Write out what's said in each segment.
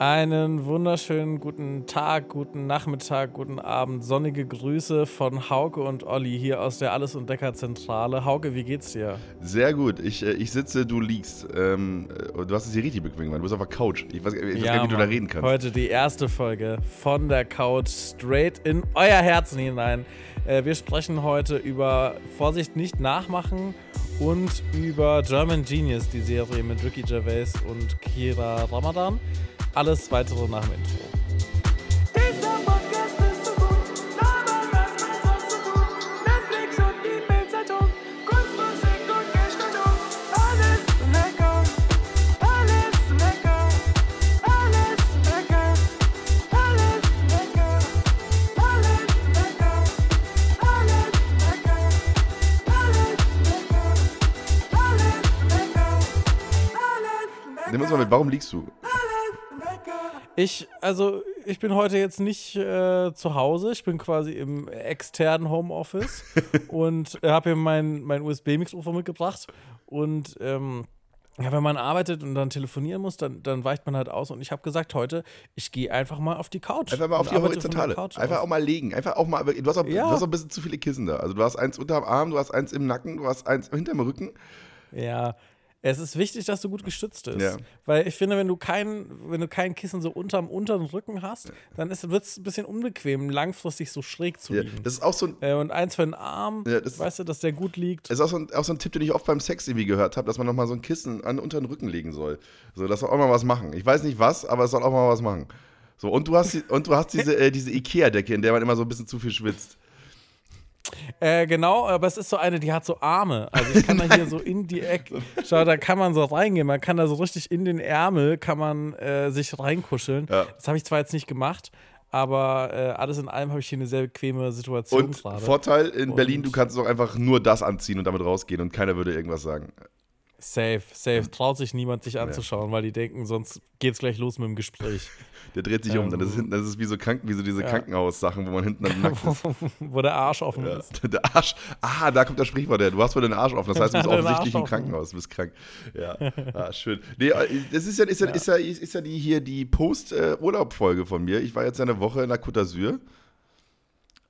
Einen wunderschönen guten Tag, guten Nachmittag, guten Abend. Sonnige Grüße von Hauke und Olli hier aus der Alles- und Decker-Zentrale. Hauke, wie geht's dir? Sehr gut. Ich, äh, ich sitze, du liegst. Ähm, äh, du hast es hier richtig bequem gemacht. Du bist auf der Couch. Ich weiß, ich weiß ja, gar nicht, wie Mann. du da reden kannst. Heute die erste Folge von der Couch straight in euer Herzen hinein. Äh, wir sprechen heute über Vorsicht nicht nachmachen und über German Genius, die Serie mit Ricky Gervais und Kira Ramadan. Alles weitere nach dem Intro. warum liegst du? Ich, also, ich bin heute jetzt nicht äh, zu Hause. Ich bin quasi im externen Homeoffice und habe hier mein, mein USB-Mikrofon mitgebracht. Und ähm, ja, wenn man arbeitet und dann telefonieren muss, dann, dann weicht man halt aus. Und ich habe gesagt, heute, ich gehe einfach mal auf die Couch. Einfach mal auf die Horizontale. Couch Einfach aus. auch mal legen. Einfach auch mal. Du hast auch, Ja. du hast auch ein bisschen zu viele Kissen da. Also du hast eins unterm Arm, du hast eins im Nacken, du hast eins hinterm Rücken. Ja. Es ist wichtig, dass du gut gestützt bist. Ja. Weil ich finde, wenn du kein, wenn du kein Kissen so unterm unteren Rücken hast, dann wird es ein bisschen unbequem, langfristig so schräg zu Ja, liegen. das ist auch so ein. Äh, und eins für den Arm, Ja, das- weißt du, dass der gut liegt. Das ist auch so, ein, auch so ein Tipp, den ich oft beim Sex irgendwie gehört habe, dass man nochmal so ein Kissen an unter den Rücken legen soll. So, das soll auch mal was machen. Ich weiß nicht was, aber es soll auch mal was machen. So, und du hast, und du hast diese, äh, diese Ikea-Decke, in der man immer so ein bisschen zu viel schwitzt. Äh, genau, aber es ist so eine, die hat so Arme. Also ich kann da hier so in die Ecke, schau, da kann man so reingehen. Man kann da so richtig in den Ärmel, kann man äh, sich reinkuscheln. Ja. Das habe ich zwar jetzt nicht gemacht, aber äh, alles in allem habe ich hier eine sehr bequeme Situation Und gerade. Vorteil in Und- Berlin, du kannst auch einfach nur das anziehen und damit rausgehen und keiner würde irgendwas sagen. Safe, safe. Traut sich niemand, dich anzuschauen, weil die denken, sonst geht's gleich los mit dem Gespräch. Der dreht sich um, dann ist Ähm. hinten, das ist wie so, Kranken, wie so diese Krankenhaussachen, wo man hinten dann nackt ist. Wo der Arsch offen Ja. ist. Der Arsch, ah, da kommt das Sprichwort her. Du hast wohl den Arsch offen. Das heißt, du bist offensichtlich im. Krankenhaus, du bist krank. Ja, ah, schön. Nee, äh, das ist ja, ist ja, Ist ja, ist ja die hier die Post-Urlaub-Folge von mir. Ich war jetzt eine Woche in der Côte d'Azur.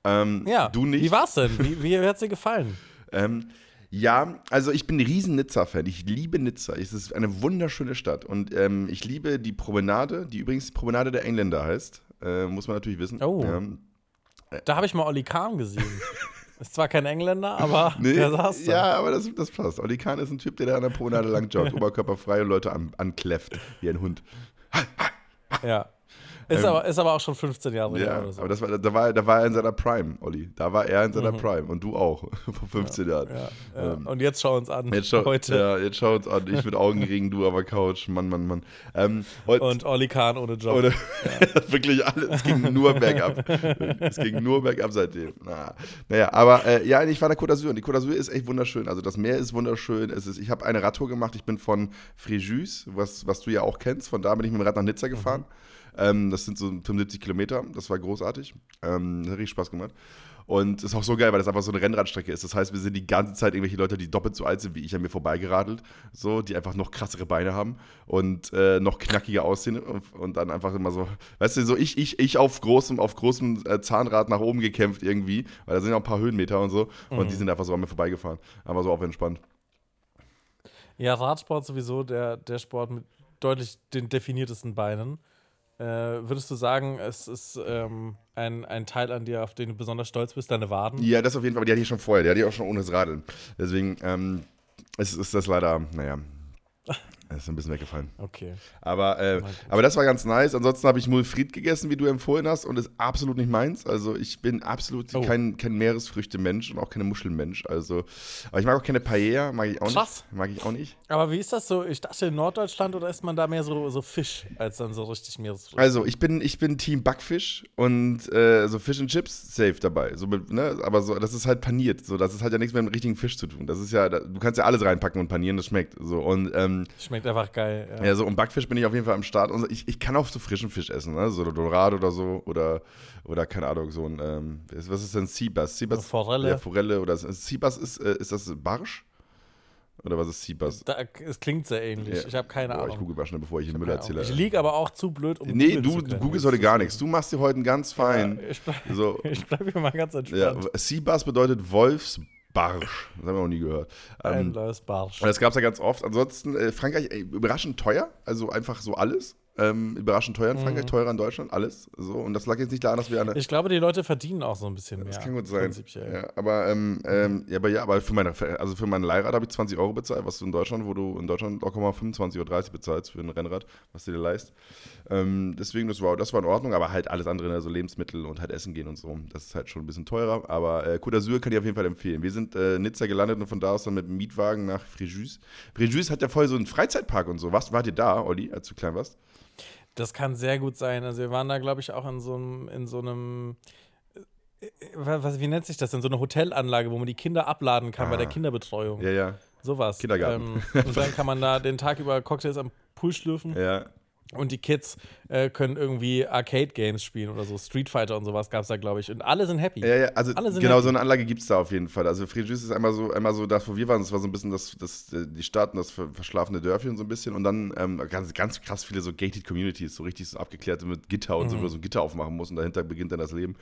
Ähm, Ja. Du nicht? Wie war's denn? Wie, wie hat's dir gefallen? Ähm, ja, also ich bin ein riesen Nizza-Fan. Ich liebe Nizza. Es ist eine wunderschöne Stadt. Und ähm, ich liebe die Promenade, die übrigens die Promenade der Engländer heißt. Äh, muss man natürlich wissen. Oh. Ähm, Da habe ich mal Olli Kahn gesehen. Ist zwar kein Engländer, aber Nee, der saß da. ja, aber das, das passt. Oli Kahn ist ein Typ, der da an der Promenade lang joggt, oberkörperfrei und Leute an, ankläfft, wie ein Hund. Ja. Ist, aber, ist aber auch schon 15 Jahre her Ähm, Ja, oder so. aber das war, da, war, da war er in seiner Prime, Olli. Da war er in seiner Prime und du auch, vor 15 Jahren. Mhm. ja, ja. Und jetzt schau uns an. Jetzt schau, heute. Ja, jetzt schau uns an. Ich mit Augenringen, du aber Couch. Mann, Mann, Mann. Ähm, Und Olli Kahn ohne Job. Oder wirklich alles. Es ging nur bergab. es ging nur bergab seitdem. Na, naja, aber äh, ja, ich war in der Côte d'Azur und die Côte d'Azur ist echt wunderschön. Also das Meer ist wunderschön. Es ist, ich habe eine Radtour gemacht. Ich bin von Fréjus, was, was du ja auch kennst. Von da bin ich mit dem Rad nach Nizza gefahren. Ähm, das sind so 75 Kilometer. Das war großartig. Ähm, hat richtig Spaß gemacht. Und ist auch so geil, weil das einfach so eine Rennradstrecke ist. Das heißt, wir sind die ganze Zeit irgendwelche Leute, die doppelt so alt sind wie ich, an mir vorbeigeradelt. So, die einfach noch krassere Beine haben und äh, noch knackiger aussehen und, und dann einfach immer so, weißt du, so ich, ich, ich auf großem, auf großem äh, Zahnrad nach oben gekämpft irgendwie, weil da sind ja auch ein paar Höhenmeter und so. Und die sind einfach so an mir vorbeigefahren. Aber so auf entspannt. Ja, Radsport sowieso der, der Sport mit deutlich den definiertesten Beinen. Äh, würdest du sagen, es ist ähm, ein, ein Teil an dir, auf den du besonders stolz bist, deine Waden? Ja, das auf jeden Fall, aber die hatte ich schon vorher, die hatte ich auch schon ohne das Radeln. Deswegen ähm, ist, ist das leider, naja, ist ein bisschen weggefallen. Okay. Aber, äh, aber das war ganz nice. Ansonsten habe ich Mulfried gegessen, wie du empfohlen hast, und ist absolut nicht meins. Also ich bin absolut Oh. kein, kein Meeresfrüchte-Mensch und auch keine Muschelmensch. Also, aber ich mag auch keine Paella, mag ich auch Krass. nicht. Mag ich auch nicht. Aber wie ist das so? Ich dachte in Norddeutschland oder isst man da mehr so, so Fisch als dann so richtig Meeresfrüchte? Also ich bin, ich bin Team Backfisch und äh, so Fish and Chips safe dabei. So, ne? Aber so, das ist halt paniert. So, das ist halt ja nichts mit dem richtigen Fisch zu tun. Das ist ja, du kannst ja alles reinpacken und panieren, das schmeckt. So und ähm, Schmeckt einfach geil. Ja. Ja, so und Backfisch bin ich auf jeden Fall am Start. Und ich, ich kann auch so frischen Fisch essen, ne? So Dorado oder so. Oder, oder keine Ahnung, so ein, ähm, was ist denn Seabass? Seabass Forelle. Ja, Forelle oder Seabass ist, äh, ist das Barsch? Oder was ist Seabus? Da, es klingt sehr ähnlich. Ja. Ich habe keine Boah, Ahnung. Ich google mal schnell, bevor ich den Müll erzähle. Ich liege aber auch zu blöd, um Nee, du, zu du googelst heute gar nichts. Du machst dir heute ganz Ja, fein. ich bleib, So, ich bleib hier mal ganz ja, entspannt. Seabus bedeutet Wolfsbarsch. Das haben wir noch nie gehört. Ein Ähm, neues Barsch. das gab es ja ganz oft. Ansonsten, äh, Frankreich, ey, überraschend teuer. Also einfach so alles. Ähm, überraschend teuer in Frankreich, teurer in Deutschland, alles. So, und das lag jetzt nicht daran, dass wir eine. Ich glaube, die Leute verdienen auch so ein bisschen mehr. Das kann gut sein. Ja, aber, ähm, ähm, ja, aber ja, aber für meine, also für mein Leihrad habe ich 20 Euro bezahlt, was du in Deutschland, wo du in Deutschland locker mal 25 oder 30 bezahlst für ein Rennrad, was du dir leist. Ähm, deswegen, das war, das war in Ordnung, aber halt alles andere, also Lebensmittel und halt Essen gehen und so, das ist halt schon ein bisschen teurer. Aber äh, Côte d'Azur kann ich auf jeden Fall empfehlen. Wir sind äh, Nizza gelandet und von da aus dann mit dem Mietwagen nach Fréjus. Fréjus hat ja voll so einen Freizeitpark und so. Was, wart ihr da, Olli, als du klein warst? Das kann sehr gut sein. Also wir waren da, glaube ich, auch in so einem, in so einem, äh, was, wie nennt sich das denn? So eine Hotelanlage, wo man die Kinder abladen kann bei der Kinderbetreuung. Ah. Ja, ja. Sowas. Kindergarten. Ähm, und dann kann man da den Tag über Cocktails am Pool schlürfen Ja, und die Kids äh, können irgendwie Arcade-Games spielen oder so. Street Fighter und sowas gab es da, glaube ich. Und alle sind happy. Ja, ja, also Alle sind genau, happy. so eine Anlage gibt es da auf jeden Fall. Also Fréjus ist einmal so, einmal so das, wo wir waren, das war so ein bisschen das, das, äh, die Stadt und das ver- verschlafene Dörfchen so ein bisschen und dann ähm, ganz, ganz krass viele so gated Communities, so richtig so abgeklärte mit Gitter und so, wo du so ein Gitter aufmachen musst und dahinter beginnt dann das Leben.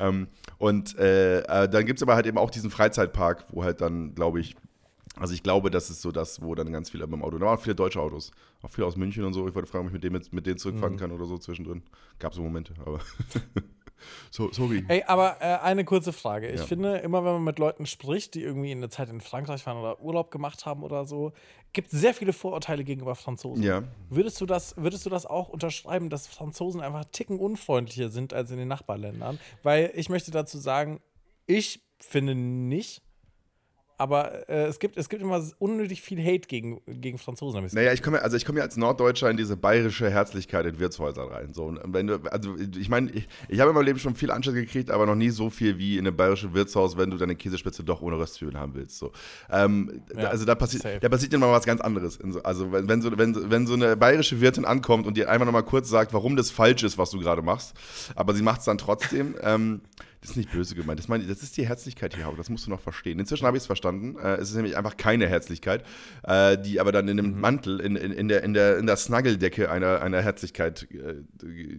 ähm, und äh, äh, dann gibt es aber halt eben auch diesen Freizeitpark, wo halt dann, glaube ich, also ich glaube, das ist so das, wo dann ganz viele beim Auto, da waren viele deutsche Autos, auch viele aus München und so. Ich wollte fragen, ob ich mit denen, mit, mit denen zurückfahren kann oder so zwischendrin. Gab so Momente, aber so, sorry. Ey, aber äh, eine kurze Frage. Ich Ja. finde, immer wenn man mit Leuten spricht, die irgendwie in der Zeit in Frankreich waren oder Urlaub gemacht haben oder so, gibt es sehr viele Vorurteile gegenüber Franzosen. Ja. Würdest du, das, würdest du das auch unterschreiben, dass Franzosen einfach Ticken unfreundlicher sind als in den Nachbarländern? Weil ich möchte dazu sagen, ich finde nicht. Aber äh, es, gibt, es gibt immer unnötig viel Hate gegen, gegen Franzosen. ich Naja, ich komme, also ich komme ja als Norddeutscher in diese bayerische Herzlichkeit in Wirtshäusern rein. So, und wenn du, also ich meine, ich, ich habe in meinem Leben schon viel Anschluss gekriegt, aber noch nie so viel wie in einem bayerischen Wirtshaus, wenn du deine Käsespitze doch ohne Röstzwiebeln haben willst. So. Ähm, Ja, da- also da passiert, safe. da passiert mal was ganz anderes. Also wenn, wenn, so, wenn, wenn so eine bayerische Wirtin ankommt und dir einfach nochmal kurz sagt, warum das falsch ist, was du gerade machst, aber sie macht es dann trotzdem, ähm, das ist nicht böse gemeint. Das, meine, das ist die Herzlichkeit hier, das musst du noch verstehen. Inzwischen habe ich es verstanden. Äh, es ist nämlich einfach keine Herzlichkeit, äh, die aber dann in einem Mantel, in, in, in, der, in, der, in der Snuggeldecke einer, einer Herzlichkeit äh,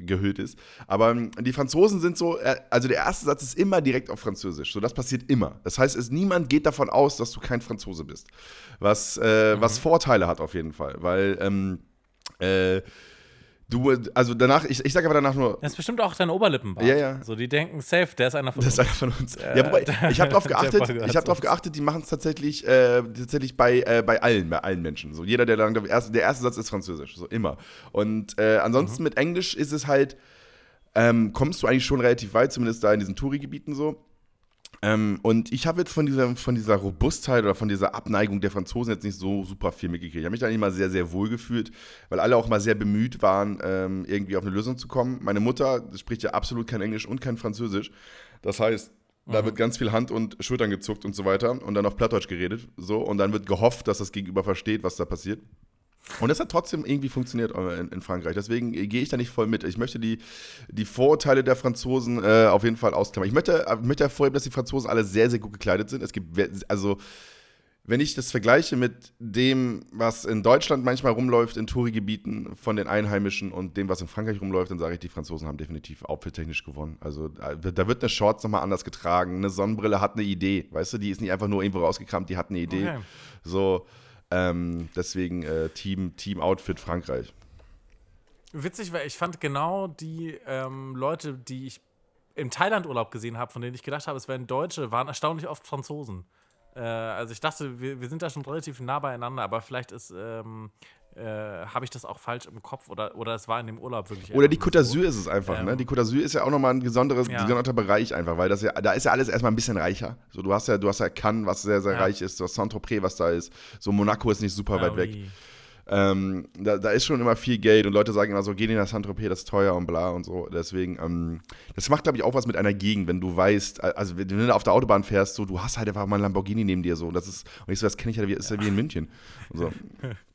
gehüllt ist. Aber ähm, die Franzosen sind so, äh, also der erste Satz ist immer direkt auf Französisch. So, das passiert immer. Das heißt, es, niemand geht davon aus, dass du kein Franzose bist. Was, äh, was Vorteile hat auf jeden Fall, weil ähm, äh, du, also danach, ich, ich sage aber danach nur, Das ist bestimmt auch dein Oberlippenbart. Ja, ja. So, die denken, safe, der ist einer von Das ist uns. einer von uns. ja, wobei, ich habe darauf der geachtet, ich habe darauf geachtet, die machen es tatsächlich, äh, tatsächlich bei, äh, bei allen, bei allen Menschen. So, jeder, der dann, glaub ich, erst, der erste Satz ist Französisch, so immer. Und äh, ansonsten mit Englisch ist es halt, ähm, kommst du eigentlich schon relativ weit, zumindest da in diesen Touri-Gebieten so. Ähm, und ich habe jetzt von dieser, von dieser Robustheit oder von dieser Abneigung der Franzosen jetzt nicht so super viel mitgekriegt. Ich habe mich da eigentlich mal sehr, sehr wohl gefühlt, weil alle auch mal sehr bemüht waren, ähm, irgendwie auf eine Lösung zu kommen. Meine Mutter spricht ja absolut kein Englisch und kein Französisch. Das heißt, da wird ganz viel Hand und Schultern gezuckt und so weiter und dann auf Plattdeutsch geredet. So, und dann wird gehofft, dass das Gegenüber versteht, was da passiert. Und das hat trotzdem irgendwie funktioniert äh, in, in Frankreich. Deswegen äh, gehe ich da nicht voll mit. Ich möchte die, die Vorurteile der Franzosen äh, auf jeden Fall ausklammern. Ich möchte, äh, möchte hervorheben, dass die Franzosen alle sehr, sehr gut gekleidet sind. Es gibt, also, wenn ich das vergleiche mit dem, was in Deutschland manchmal rumläuft, in Touri-Gebieten von den Einheimischen und dem, was in Frankreich rumläuft, dann sage ich, die Franzosen haben definitiv outfit-technisch gewonnen. Also, da wird eine Shorts nochmal anders getragen. Eine Sonnenbrille hat eine Idee. Weißt du, die ist nicht einfach nur irgendwo rausgekramt, die hat eine Idee. Okay. So, ähm, deswegen äh, Team, Team Outfit Frankreich. Witzig, weil ich fand genau die ähm, Leute, die ich im Thailand-Urlaub gesehen habe, von denen ich gedacht habe, es wären Deutsche, waren erstaunlich oft Franzosen. Äh, also ich dachte, wir, wir sind da schon relativ nah beieinander, aber vielleicht ist, ähm, äh, habe ich das auch falsch im Kopf oder, oder es war in dem Urlaub wirklich. Oder die Côte so. d'Azur ist es einfach, Ähm. ne? Die Côte d'Azur ist ja auch nochmal ein besonderes, Ja. gesonderter Bereich einfach, weil das ja, da ist ja alles erstmal ein bisschen reicher. So, du hast ja, du hast ja Cannes, was sehr, sehr Ja. reich ist, du hast Saint-Tropez, was da ist. So, Monaco ist nicht super Ja, weit weg. Ähm, da, da ist schon immer viel Geld und Leute sagen immer so, geh nicht nach Saint-Tropez, das ist teuer und bla und so. Deswegen, ähm, das macht, glaube ich, auch was mit einer Gegend, wenn du weißt, also wenn du auf der Autobahn fährst, so, du hast halt einfach mal einen Lamborghini neben dir, so. Das ist, und ich so, das kenne ich ja, wie, ist ja wie in München. Und so.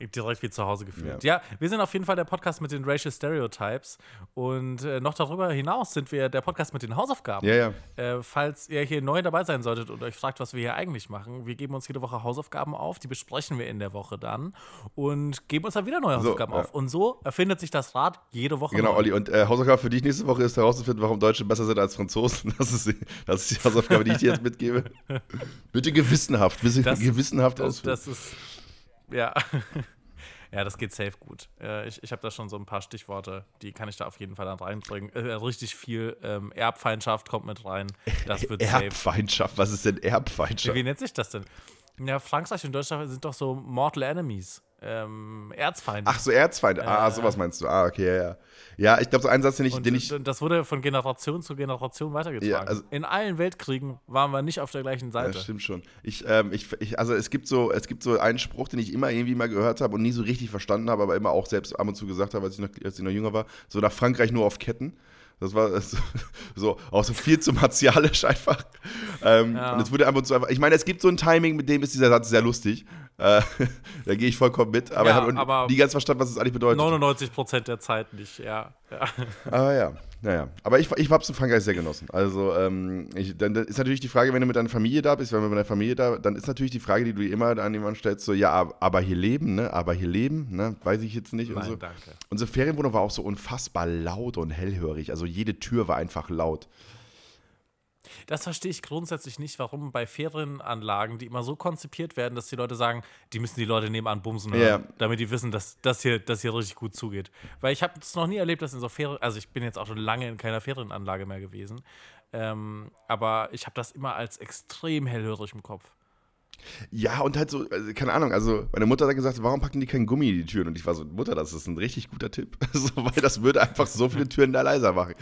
direkt wie zu Hause gefühlt. Ja. wir sind auf jeden Fall der Podcast mit den Racial Stereotypes. Und äh, noch darüber hinaus sind wir der Podcast mit den Hausaufgaben. Ja, ja. Äh, falls ihr hier neu dabei sein solltet und euch fragt, was wir hier eigentlich machen, wir geben uns jede Woche Hausaufgaben auf, die besprechen wir in der Woche dann und geben uns dann wieder neue So, Hausaufgaben ja. auf. Und so erfindet sich das Rad jede Woche Genau, neu. Olli. Und äh, Hausaufgabe für dich nächste Woche ist herauszufinden, warum Deutsche besser sind als Franzosen. Das ist, die- das ist die Hausaufgabe, die ich dir jetzt mitgebe. Bitte gewissenhaft, bisschen Das- gewissenhaft ausführen. das ist. Ja. Ja, das geht safe gut. Äh, ich ich habe da schon so ein paar Stichworte, die kann ich da auf jeden Fall dann reinbringen. Äh, richtig viel ähm, Erbfeindschaft kommt mit rein. Das wird safe. Erbfeindschaft, was ist denn Erbfeindschaft? Wie nennt sich das denn? Ja, Frankreich und Deutschland sind doch so Mortal Enemies. Ähm, Erzfeinde. Ach so, Erzfeinde. Ah, sowas meinst du. Ah, okay, ja, ja. Ja, ich glaube, so ein Satz, den ich, und den ich das wurde von Generation zu Generation weitergetragen. Ja, also- In allen Weltkriegen waren wir nicht auf der gleichen Ja, Seite. stimmt schon. Ich, ähm, ich, ich, also es gibt so, es gibt so einen Spruch, den ich immer irgendwie mal gehört habe und nie so richtig verstanden habe, aber immer auch selbst ab und zu gesagt habe, als ich noch, als ich noch jünger war. So nach Frankreich nur auf Ketten. Das war so, so auch so viel zu martialisch einfach. Ähm, Ja. Und es wurde einfach so einfach. Ich meine, es gibt so ein Timing, mit dem ist dieser Satz sehr lustig. Äh, da gehe ich vollkommen mit. Aber Ja, ich habe nie ganz verstanden, was es eigentlich bedeutet. 99 Prozent der Zeit nicht, ja. ja. Aber ja, naja. Aber ich, ich habe es in Frankreich sehr genossen. Also, ähm, ich, dann ist natürlich die Frage, wenn du mit deiner Familie da bist, wenn du mit deiner Familie da, dann ist natürlich die Frage, die du immer an jemanden stellst, so, ja, ab- aber hier leben, ne? Aber hier leben, ne? Weiß ich jetzt nicht. und Nein, so. danke. Unsere Ferienwohnung war auch so unfassbar laut und hellhörig. Also jede Tür war einfach laut. Das verstehe ich grundsätzlich nicht, warum bei Ferienanlagen, die immer so konzipiert werden, dass die Leute sagen, die müssen die Leute nebenan bumsen hören, Ja. damit die wissen, dass das hier, das hier richtig gut zugeht. Weil ich habe es noch nie erlebt, dass in so Ferien, also ich bin jetzt auch schon lange in keiner Ferienanlage mehr gewesen, ähm, aber ich habe das immer als extrem hellhörig im Kopf. Ja, und halt so, also, keine Ahnung, also meine Mutter hat gesagt, warum packen die keinen Gummi in die Türen? Und ich war so, Mutter, das ist ein richtig guter Tipp. so, weil das würde einfach so viele Türen da leiser machen.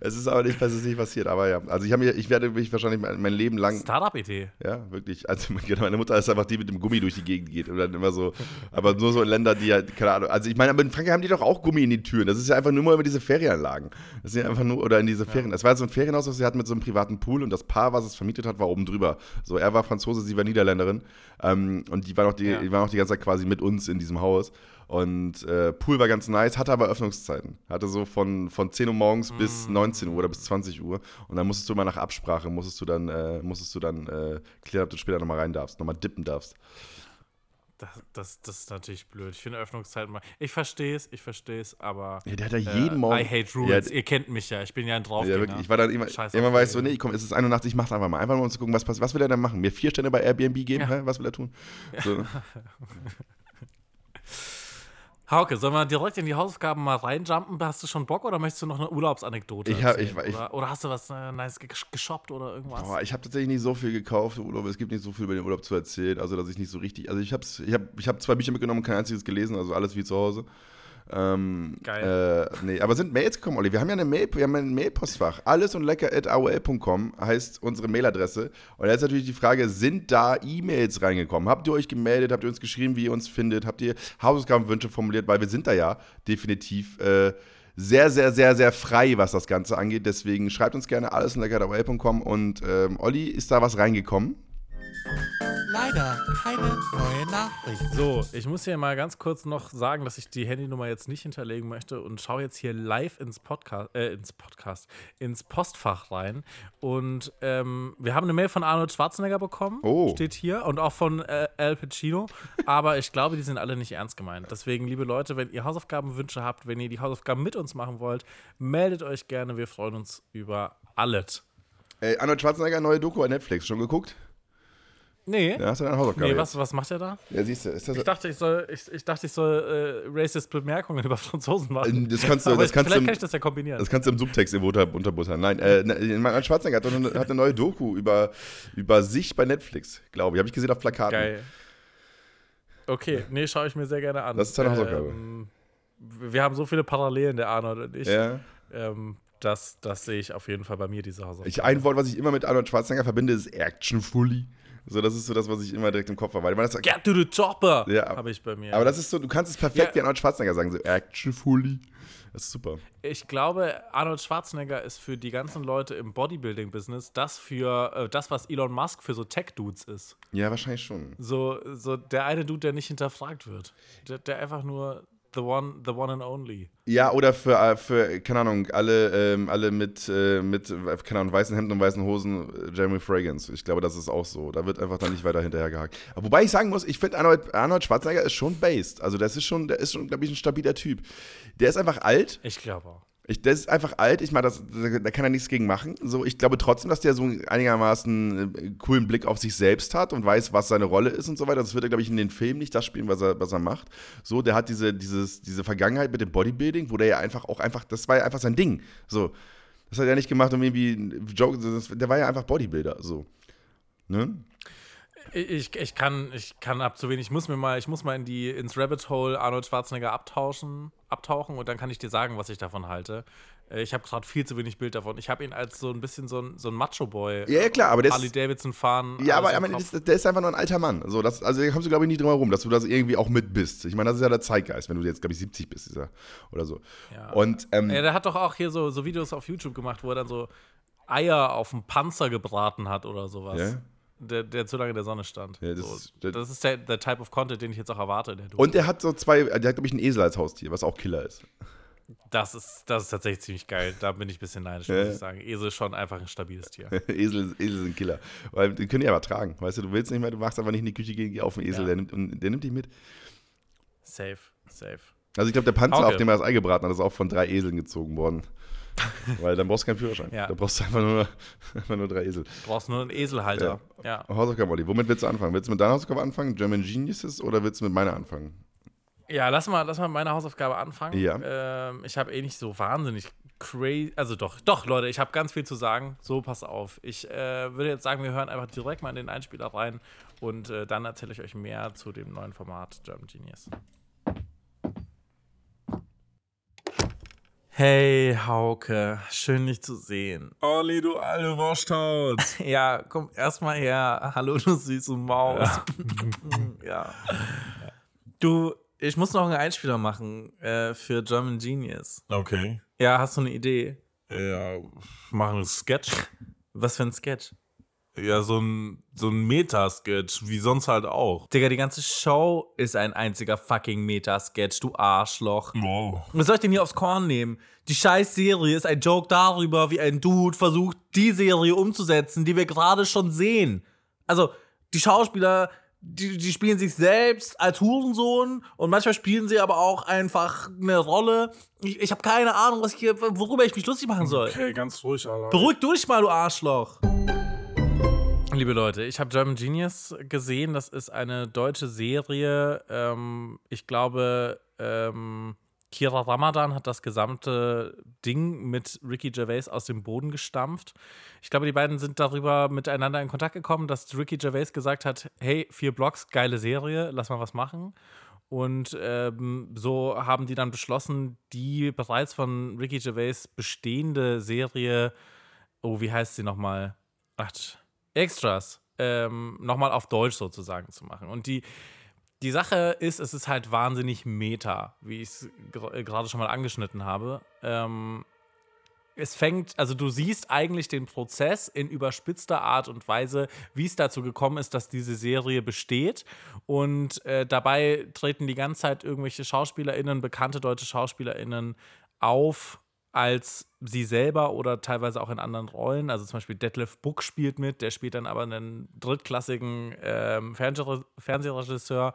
Es ist aber nicht, es ist nicht passiert, aber ja. Also ich, mir, ich werde mich wahrscheinlich mein, Leben lang Startup-Idee. Ja, wirklich. Also genau, meine Mutter ist einfach die mit dem Gummi durch die Gegend geht und dann immer so, aber nur so in Länder, die halt, keine Ahnung. Also ich meine, aber in Frankreich haben die doch auch Gummi in die Türen. Das ist ja einfach nur mal über diese Ferienanlagen. Das sind ja einfach nur, oder in diese Ferien. Das war so ein Ferienhaus, das sie hatten mit so einem privaten Pool und das Paar, was es vermietet hat, war oben drüber. So, er war Franzose, sie war Niederländerin. Ähm, und die waren auch die, Ja. die waren auch die ganze Zeit quasi mit uns in diesem Haus. Und äh, Pool war ganz nice, hatte aber Öffnungszeiten. Hatte so von, von 10 Uhr morgens bis 19 Uhr oder bis 20 Uhr. Und dann musstest du mal nach Absprache, musstest du dann, äh, musstest du dann äh, klären, ob du später nochmal rein darfst, nochmal dippen darfst. Das, das, das ist natürlich blöd. Ich finde Öffnungszeiten mal. Ich verstehe es, ich verstehe es, aber. Ja, der hat ja jeden äh, Morgen. I hate rules. Ja, Ihr kennt mich ja. Ich bin ja ein Draufgänger. ja, wirklich. Ich war dann immer, Scheiß auf immer war ich so, nee, komm, es ist 81, ich mach's einfach mal. Einfach mal um zu gucken, was passiert. Was will er denn machen? Mir vier Sterne bei Airbnb geben? Ja. Was will er tun? So. Hauke, sollen wir direkt in die Hausaufgaben mal reinjumpen? Hast du schon Bock oder möchtest du noch eine Urlaubsanekdote Ich hab- ich- ich- oder, oder hast du was äh, nice gesh- geshoppt oder irgendwas? Boah, ich habe tatsächlich nicht so viel gekauft im Urlaub. Es gibt nicht so viel über den Urlaub zu erzählen. Also, dass ich nicht so richtig. Also, ich habe ich hab, ich hab zwei Bücher mitgenommen kein einziges gelesen. Also, alles wie zu Hause. Ähm, Geil. Äh, nee, aber sind Mails gekommen, Olli? Wir haben ja eine Mail, wir haben ein Mailpostfach. Alles und lecker at aol.com heißt unsere Mailadresse. Und da ist natürlich die Frage: Sind da E-Mails reingekommen? Habt ihr euch gemeldet? Habt ihr uns geschrieben, wie ihr uns findet? Habt ihr Hausaufgabenwünsche formuliert? Weil wir sind da ja definitiv. Äh, sehr, sehr, sehr, sehr frei, was das Ganze angeht. Deswegen schreibt uns gerne alles in lecker.com und ähm, Olli, ist da was reingekommen? Leider keine neue Nachricht. So, ich muss hier mal ganz kurz noch sagen, dass ich die Handynummer jetzt nicht hinterlegen möchte und schaue jetzt hier live ins Podcast, äh, ins Podcast, ins Postfach rein. Und ähm, wir haben eine Mail von Arnold Schwarzenegger bekommen, Oh. steht hier, und auch von äh, Al Pacino. Aber ich glaube, die sind alle nicht ernst gemeint. Deswegen, liebe Leute, wenn ihr Hausaufgabenwünsche habt, wenn ihr die Hausaufgaben mit uns machen wollt, meldet euch gerne. Wir freuen uns über alles. Ey, Arnold Schwarzenegger, neue Doku bei Netflix. Schon geguckt? Nee. Da hast du deine Hausaufgabe. Nee, was, was macht er da? Ja, siehst du. Ist das, Ich dachte, ich soll, ich, ich dachte, ich soll äh, racist Bemerkungen über Franzosen machen. Ähm, das kannst du- Aber das ich, kannst vielleicht du- kann ich das ja kombinieren. das kannst du im Subtext im Unter Unterbuttern. Nein, äh, ne, Arnold Schwarzenegger hat, eine, hat eine neue Doku über, über sich bei Netflix, glaube ich. Habe ich gesehen auf Plakaten. Geil. Okay, nee, schaue ich mir sehr gerne an. Das ist deine Hausaufgabe. Ähm, wir haben so viele Parallelen, der Arnold und ich. Ja. Ähm, das, das sehe ich auf jeden Fall bei mir, diese Hausaufgabe. Ich, ein Wort, was ich immer mit Arnold Schwarzenegger verbinde, ist Action Fully. So, das ist so das, was ich immer direkt im Kopf habe. Weil man das, Get to the chopper! Ja. Habe ich bei mir. aber das ist so, du kannst es perfekt Ja. wie Arnold Schwarzenegger sagen, so actionfully. Das ist super. Ich glaube, Arnold Schwarzenegger ist für die ganzen Leute im Bodybuilding-Business das für äh, das, was Elon Musk für so Tech-Dudes ist. Ja, wahrscheinlich schon. So, so der eine Dude, der nicht hinterfragt wird. Der, der einfach nur the one, the one and only. Ja, oder für, äh, für keine Ahnung, alle, ähm, alle mit, äh, mit, keine Ahnung, weißen Hemden und weißen Hosen, äh, Jeremy Fragrance. Ich glaube, das ist auch so. Da wird einfach dann nicht weiter hinterhergehakt. Wobei ich sagen muss, ich finde Arnold, Arnold Schwarzenegger ist schon based. Also das ist schon, der ist schon, glaube ich, ein stabiler Typ. Der ist einfach alt. Ich glaube auch. Ich, der ist einfach alt, ich meine, das- da kann er nichts gegen machen. So, ich glaube trotzdem, dass der so einigermaßen äh, coolen Blick auf sich selbst hat und weiß, was seine Rolle ist und so weiter. Das wird er, glaube ich, in den Filmen nicht das spielen, was er, was er macht. So, der hat diese, dieses, diese Vergangenheit mit dem Bodybuilding, wo der ja einfach auch einfach, das war ja einfach sein Ding. So, das hat er nicht gemacht, um irgendwie Joke, das, der war ja einfach Bodybuilder, so. Ne? Ich, ich kann, ich kann ab zu wenig. Ich muss mir mal, ich muss mal in die, ins Rabbit Hole Arnold Schwarzenegger abtauschen, abtauchen und dann kann ich dir sagen, was ich davon halte. Äh, Ich habe gerade viel zu wenig Bild davon. Ich habe ihn als so ein bisschen so ein, so ein Macho-Boy. Ja, ja, klar, aber der ist- Harley Davidson fahren. Ja, aber meine, das- der ist einfach nur ein alter Mann. So, das, also da kommst du, glaube ich, nicht drum herum, dass du das irgendwie auch mit bist. Ich meine, das ist ja der Zeitgeist, wenn du jetzt, glaube ich, 70 bist dieser, oder so. Ja. Und ähm, Ja, der hat doch auch hier so, so Videos auf YouTube gemacht, wo er dann so Eier auf dem Panzer gebraten hat oder sowas. Ja. Der, der zu lange in der Sonne stand. Ja, das so, ist- der- das ist der, der Type of Content, den ich jetzt auch erwarte. Und der hat so zwei, der hat, glaube ich, einen Esel als Haustier, was auch Killer ist. das, ist, das ist tatsächlich ziemlich geil. Da bin ich ein bisschen neidisch, Ja. muss ich sagen. Esel ist schon einfach ein stabiles Tier. Esel, Esel sind Killer. Weil die können die aber tragen. Weißt du, du willst nicht mehr, du machst einfach nicht in die Küche gehen, geh auf den Esel, Ja. der, nimmt, der nimmt dich mit. Safe, safe. Also ich glaube, der Panzer, Okay. auf dem er das Ei gebraten hat, ist auch von drei Eseln gezogen worden. Weil dann brauchst du keinen Führerschein. Ja. Da brauchst du einfach nur, einfach nur drei Esel. Du brauchst nur einen Eselhalter. Ja. Hausaufgaben, Olli. Womit willst du anfangen? Willst du mit deiner Hausaufgabe anfangen, German Geniuses, oder willst du mit meiner anfangen? Ja, lass mal, lass mal mit meiner Hausaufgabe anfangen. Ja. Ähm, ich habe eh nicht so wahnsinnig crazy. Also doch, doch, Leute, ich habe ganz viel zu sagen. So, pass auf. Ich äh, würde jetzt sagen, wir hören einfach direkt mal in den Einspieler rein und äh, dann erzähle ich euch mehr zu dem neuen Format German Genius. Hey, Hauke, schön dich zu sehen. Olli, du alte Wursthaut. Ja, komm erstmal her. Hallo, du süße Maus. Ja. Du, ich muss noch einen Einspieler machen äh, für German Genius. Okay. Ja, hast du eine Idee? Ja, machen einen Sketch. Was für ein Sketch? Ja, so ein, so ein Meta-Sketch, wie sonst halt auch. Digga, die ganze Show ist ein einziger fucking Meta-Sketch, du Arschloch. Wow. Was soll ich denn hier aufs Korn nehmen? Die scheiß Serie ist ein Joke darüber, wie ein Dude versucht, die Serie umzusetzen, die wir gerade schon sehen. Also, die Schauspieler, die, die spielen sich selbst als Hurensohn und manchmal spielen sie aber auch einfach eine Rolle. Ich, ich habe keine Ahnung, was ich hier, worüber ich mich lustig machen soll. Okay, ganz ruhig, Alter. Beruhig du dich mal, du Arschloch. Liebe Leute, ich habe German Genius gesehen. Das ist eine deutsche Serie. Ähm, ich glaube, ähm, Kira Ramadan hat das gesamte Ding mit Ricky Gervais aus dem Boden gestampft. Ich glaube, die beiden sind darüber miteinander in Kontakt gekommen, dass Ricky Gervais gesagt hat: Hey, vier Blocks, geile Serie, lass mal was machen. Und ähm, so haben die dann beschlossen, die bereits von Ricky Gervais bestehende Serie, oh, wie heißt sie nochmal? Ach, Extras, ähm, nochmal auf Deutsch sozusagen zu machen. Und die, die Sache ist, es ist halt wahnsinnig meta, wie ich es ger- gerade schon mal angeschnitten habe. Ähm, es fängt, also du siehst eigentlich den Prozess in überspitzter Art und Weise, wie es dazu gekommen ist, dass diese Serie besteht. Und äh, dabei treten die ganze Zeit irgendwelche SchauspielerInnen, bekannte deutsche SchauspielerInnen auf als sie selber oder teilweise auch in anderen Rollen. Also zum Beispiel Detlef Buck spielt mit, der spielt dann aber einen drittklassigen ähm, Fernsehre Fernsehregisseur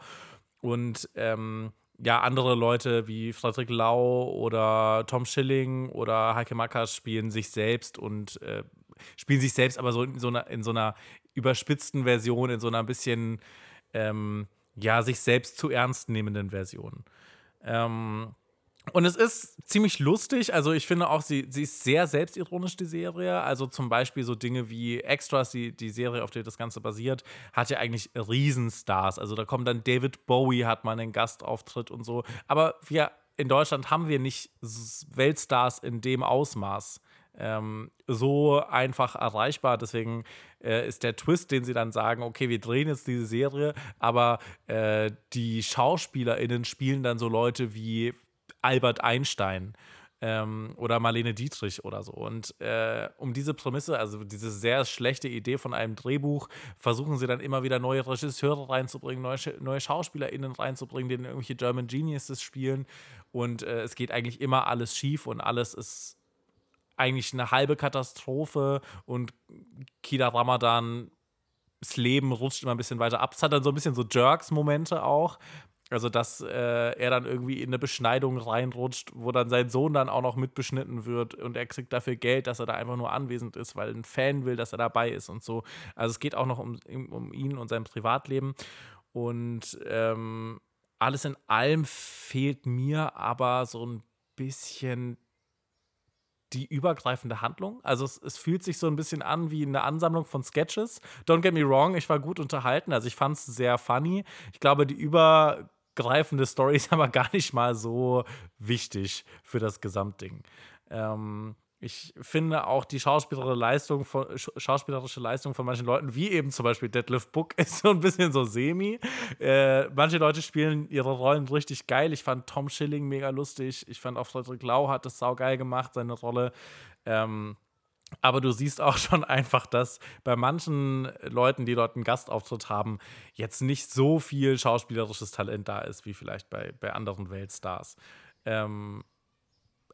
und ähm, ja, andere Leute wie Frederik Lau oder Tom Schilling oder Heike Mackers spielen sich selbst und äh, spielen sich selbst aber so in so einer, in so einer überspitzten Version, in so einer ein bisschen, ähm, ja, sich selbst zu ernst nehmenden Version. Ähm, und es ist ziemlich lustig. Also, ich finde auch, sie, sie ist sehr selbstironisch, die Serie. Also, zum Beispiel so Dinge wie Extras, die, die Serie, auf der das Ganze basiert, hat ja eigentlich Riesenstars. Also, da kommt dann David Bowie, hat mal einen Gastauftritt und so. Aber wir in Deutschland haben wir nicht Weltstars in dem Ausmaß. ähm, so einfach erreichbar. Deswegen äh, ist der Twist, den sie dann sagen, okay, wir drehen jetzt diese Serie, aber äh, die SchauspielerInnen spielen dann so Leute wie Albert Einstein ähm, oder Marlene Dietrich oder so. Und äh, um diese Prämisse, also diese sehr schlechte Idee von einem Drehbuch, versuchen sie dann immer wieder neue Regisseure reinzubringen, neue, Sch- neue SchauspielerInnen reinzubringen, denen irgendwelche German Geniuses spielen. Und äh, es geht eigentlich immer alles schief und alles ist eigentlich eine halbe Katastrophe und Kida Ramadan das Leben rutscht immer ein bisschen weiter ab. Es hat dann so ein bisschen so Jerks-Momente auch. Also, dass äh, er dann irgendwie in eine Beschneidung reinrutscht, wo dann sein Sohn dann auch noch mitbeschnitten wird und er kriegt dafür Geld, dass er da einfach nur anwesend ist, weil ein Fan will, dass er dabei ist und so. Also, es geht auch noch um, um ihn und sein Privatleben. Und ähm, alles in allem fehlt mir aber so ein bisschen die übergreifende Handlung. Also es, es fühlt sich so ein bisschen an wie eine Ansammlung von Sketches. Don't get me wrong, ich war gut unterhalten. Also ich fand es sehr funny. Ich glaube, die übergreifende Story ist aber gar nicht mal so wichtig für das Gesamtding. Ähm, ich finde auch die schauspielerische Leistung, von, sch- schauspielerische Leistung von manchen Leuten, wie eben zum Beispiel Deadlift Book, ist so ein bisschen so semi. Äh, manche Leute spielen ihre Rollen richtig geil. Ich fand Tom Schilling mega lustig. Ich fand auch Frederik Lau hat das saugeil gemacht, seine Rolle. Ähm, aber du siehst auch schon einfach, dass bei manchen Leuten, die dort einen Gastauftritt haben, jetzt nicht so viel schauspielerisches Talent da ist, wie vielleicht bei, bei anderen Weltstars. Ähm,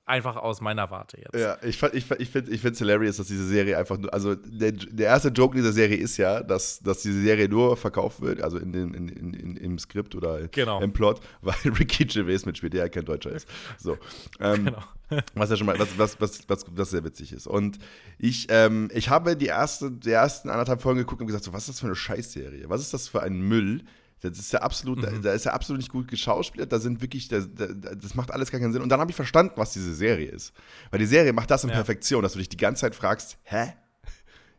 einfach aus meiner Warte jetzt. Ja, ich, ich, ich finde es hilarious, dass diese Serie einfach nur, also der, der erste Joke dieser Serie ist ja, dass, dass diese Serie nur verkauft wird, also in dem, in, in, in, im Skript oder Genau. im Plot, weil Ricky Gervais mitspielt, der ja kein Deutscher ist. So. Ähm, Genau. Was ja schon mal, was, was, was, was, was sehr witzig ist. Und ich, ähm, ich habe die, erste, die ersten anderthalb Folgen geguckt und gesagt, so, was ist das für eine Scheißserie? Was ist das für ein Müll? Das ist ja absolut, da, da ist ja absolut nicht gut geschauspielert, da sind wirklich, da, da, das macht alles gar keinen Sinn. Und dann habe ich verstanden, was diese Serie ist. Weil die Serie macht das in Ja. Perfektion, dass du dich die ganze Zeit fragst, hä?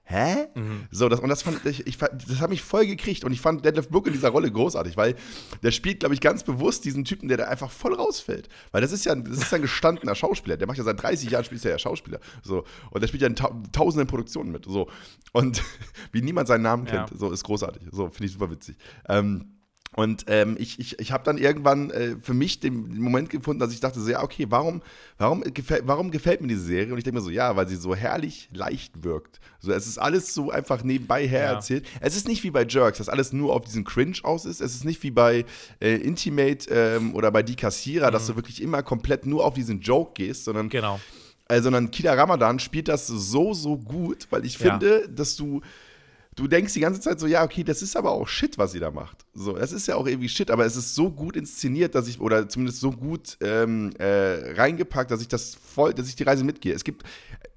Hä? So, das, und das fand ich, ich das hat mich voll gekriegt und ich fand Deadlift Book in dieser Rolle großartig, weil der spielt, glaube ich, ganz bewusst diesen Typen, der da einfach voll rausfällt. Weil das ist ja, ein- das ist ja ein gestandener Schauspieler, der macht ja seit 30 Jahren spielt ja Schauspieler. So, und der spielt ja in tau tausenden Produktionen mit. So. Und wie niemand seinen Namen kennt, Ja. so ist großartig. So, finde ich super witzig. Ähm, und ähm, ich, ich, ich habe dann irgendwann äh, für mich den Moment gefunden, dass ich dachte, so, ja, okay, warum, warum, gefällt, warum gefällt mir diese Serie? Und ich denke mir so, ja, weil sie so herrlich leicht wirkt. So, es ist alles so einfach nebenbei her Ja. erzählt. Es ist nicht wie bei Jerks, dass alles nur auf diesen Cringe aus ist. Es ist nicht wie bei äh, Intimate ähm, oder bei Die Kassierer, dass du wirklich immer komplett nur auf diesen Joke gehst, sondern Genau. äh, sondern Kida Ramadan spielt das so, so gut, weil ich Ja. finde, dass du, du denkst die ganze Zeit so, ja, okay, das ist aber auch Shit, was sie da macht. So, es ist ja auch irgendwie Shit, aber es ist so gut inszeniert, dass ich, oder zumindest so gut ähm, äh, reingepackt, dass ich das voll, dass ich die Reise mitgehe. Es gibt,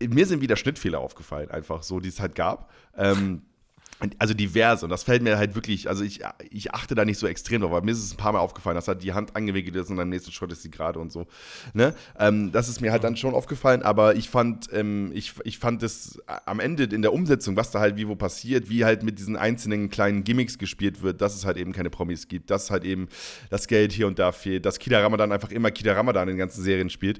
mir sind wieder Schnittfehler aufgefallen, einfach so, die es halt gab. Ähm, Also diverse. Und das fällt mir halt wirklich, also ich, ich achte da nicht so extrem drauf, aber mir ist es ein paar Mal aufgefallen, dass halt die Hand angewickelt ist und am nächsten Schritt ist sie gerade und so. Ne? Ähm, das ist mir halt dann schon aufgefallen, aber ich fand, ähm, ich, ich fand es am Ende in der Umsetzung, was da halt wie wo passiert, wie halt mit diesen einzelnen kleinen Gimmicks gespielt wird, dass es halt eben keine Promis gibt, dass halt eben das Geld hier und da fehlt, dass Kida Ramadan einfach immer Kida Ramadan in den ganzen Serien spielt.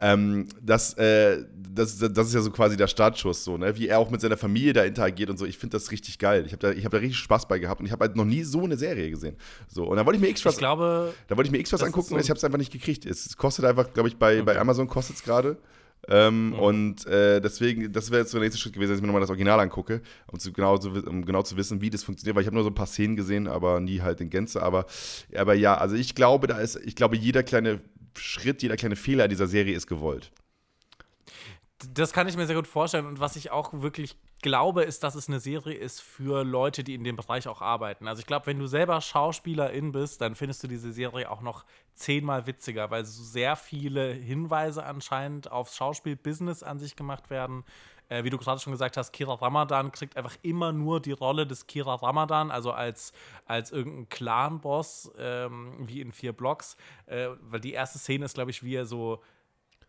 Ähm, das, äh, das, das ist ja so quasi der Startschuss, so, ne? wie er auch mit seiner Familie da interagiert und so. Ich finde das richtig geil. Ich habe da, ich hab da richtig Spaß bei gehabt und ich habe halt noch nie so eine Serie gesehen. So, und dann wollte ich mir X-Files glaube, da wollte ich mir X-Files angucken so- und ich habe es einfach nicht gekriegt. Es kostet einfach, glaube ich, bei, bei Amazon kostet es gerade. Ähm, Und äh, deswegen, das wäre jetzt so der nächste Schritt gewesen, dass ich mir nochmal das Original angucke, um, zu, genau, zu, um genau zu wissen, wie das funktioniert, weil ich habe nur so ein paar Szenen gesehen, aber nie halt in Gänze. Aber, aber ja, also ich glaube, da ist, ich glaube, jeder kleine Schritt, jeder kleine Fehler in dieser Serie ist gewollt. Das kann ich mir sehr gut vorstellen. Und was ich auch wirklich glaube, ist, dass es eine Serie ist für Leute, die in dem Bereich auch arbeiten. Also ich glaube, wenn du selber Schauspielerin bist, dann findest du diese Serie auch noch zehnmal witziger, weil so sehr viele Hinweise anscheinend aufs Schauspielbusiness an sich gemacht werden. Äh, wie du gerade schon gesagt hast, Kira Ramadan kriegt einfach immer nur die Rolle des Kira Ramadan, also als, als irgendein Clan-Boss, ähm, wie in vier Blocks. Äh, weil die erste Szene ist, glaube ich, wie er so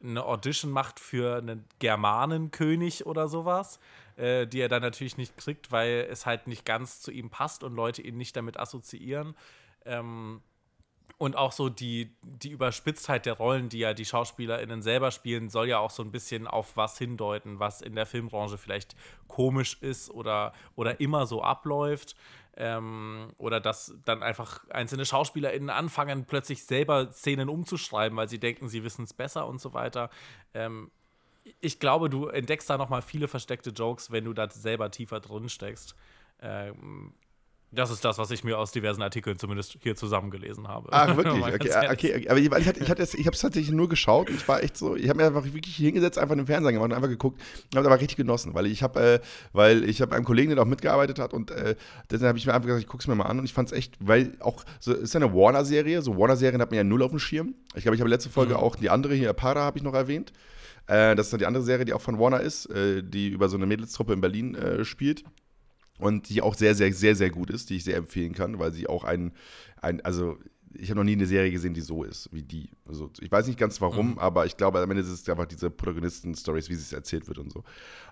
eine Audition macht für einen Germanenkönig oder sowas, äh, die er dann natürlich nicht kriegt, weil es halt nicht ganz zu ihm passt und Leute ihn nicht damit assoziieren. Ähm, Und auch so die, die Überspitztheit der Rollen, die ja die SchauspielerInnen selber spielen, soll ja auch so ein bisschen auf was hindeuten, was in der Filmbranche vielleicht komisch ist oder, oder immer so abläuft. Ähm, oder dass dann einfach einzelne SchauspielerInnen anfangen, plötzlich selber Szenen umzuschreiben, weil sie denken, sie wissen es besser und so weiter. Ähm, ich glaube, du entdeckst da noch mal viele versteckte Jokes, wenn du da selber tiefer drin steckst. Ähm, das ist das, was ich mir aus diversen Artikeln zumindest hier zusammengelesen habe. Ach, wirklich? Okay, ah, okay. Aber ich, ich, hatte, ich, hatte es- ich habe es tatsächlich nur geschaut. Ich war echt so, ich habe mir einfach wirklich hingesetzt, einfach den Fernseher gemacht und einfach geguckt. Ich habe aber richtig genossen, weil ich habe, äh, weil ich habe einem Kollegen, der auch mitgearbeitet hat und äh, deshalb habe ich mir einfach gesagt, ich gucke es mir mal an und ich fand es echt, weil auch, so ist ja eine Warner-Serie, so Warner-Serien hat man ja null auf dem Schirm. Ich glaube, ich habe letzte Folge auch die andere hier, Para, habe ich noch erwähnt. Äh, das ist dann die andere Serie, die auch von Warner ist, äh, die über so eine Mädelstruppe in Berlin äh, spielt und die auch sehr, sehr, sehr, sehr gut ist, die ich sehr empfehlen kann, weil sie auch ein, ein also ich habe noch nie eine Serie gesehen, die so ist wie die. Also ich weiß nicht ganz warum, aber ich glaube, am Ende ist es einfach diese Protagonisten-Stories, wie sie es erzählt wird und so.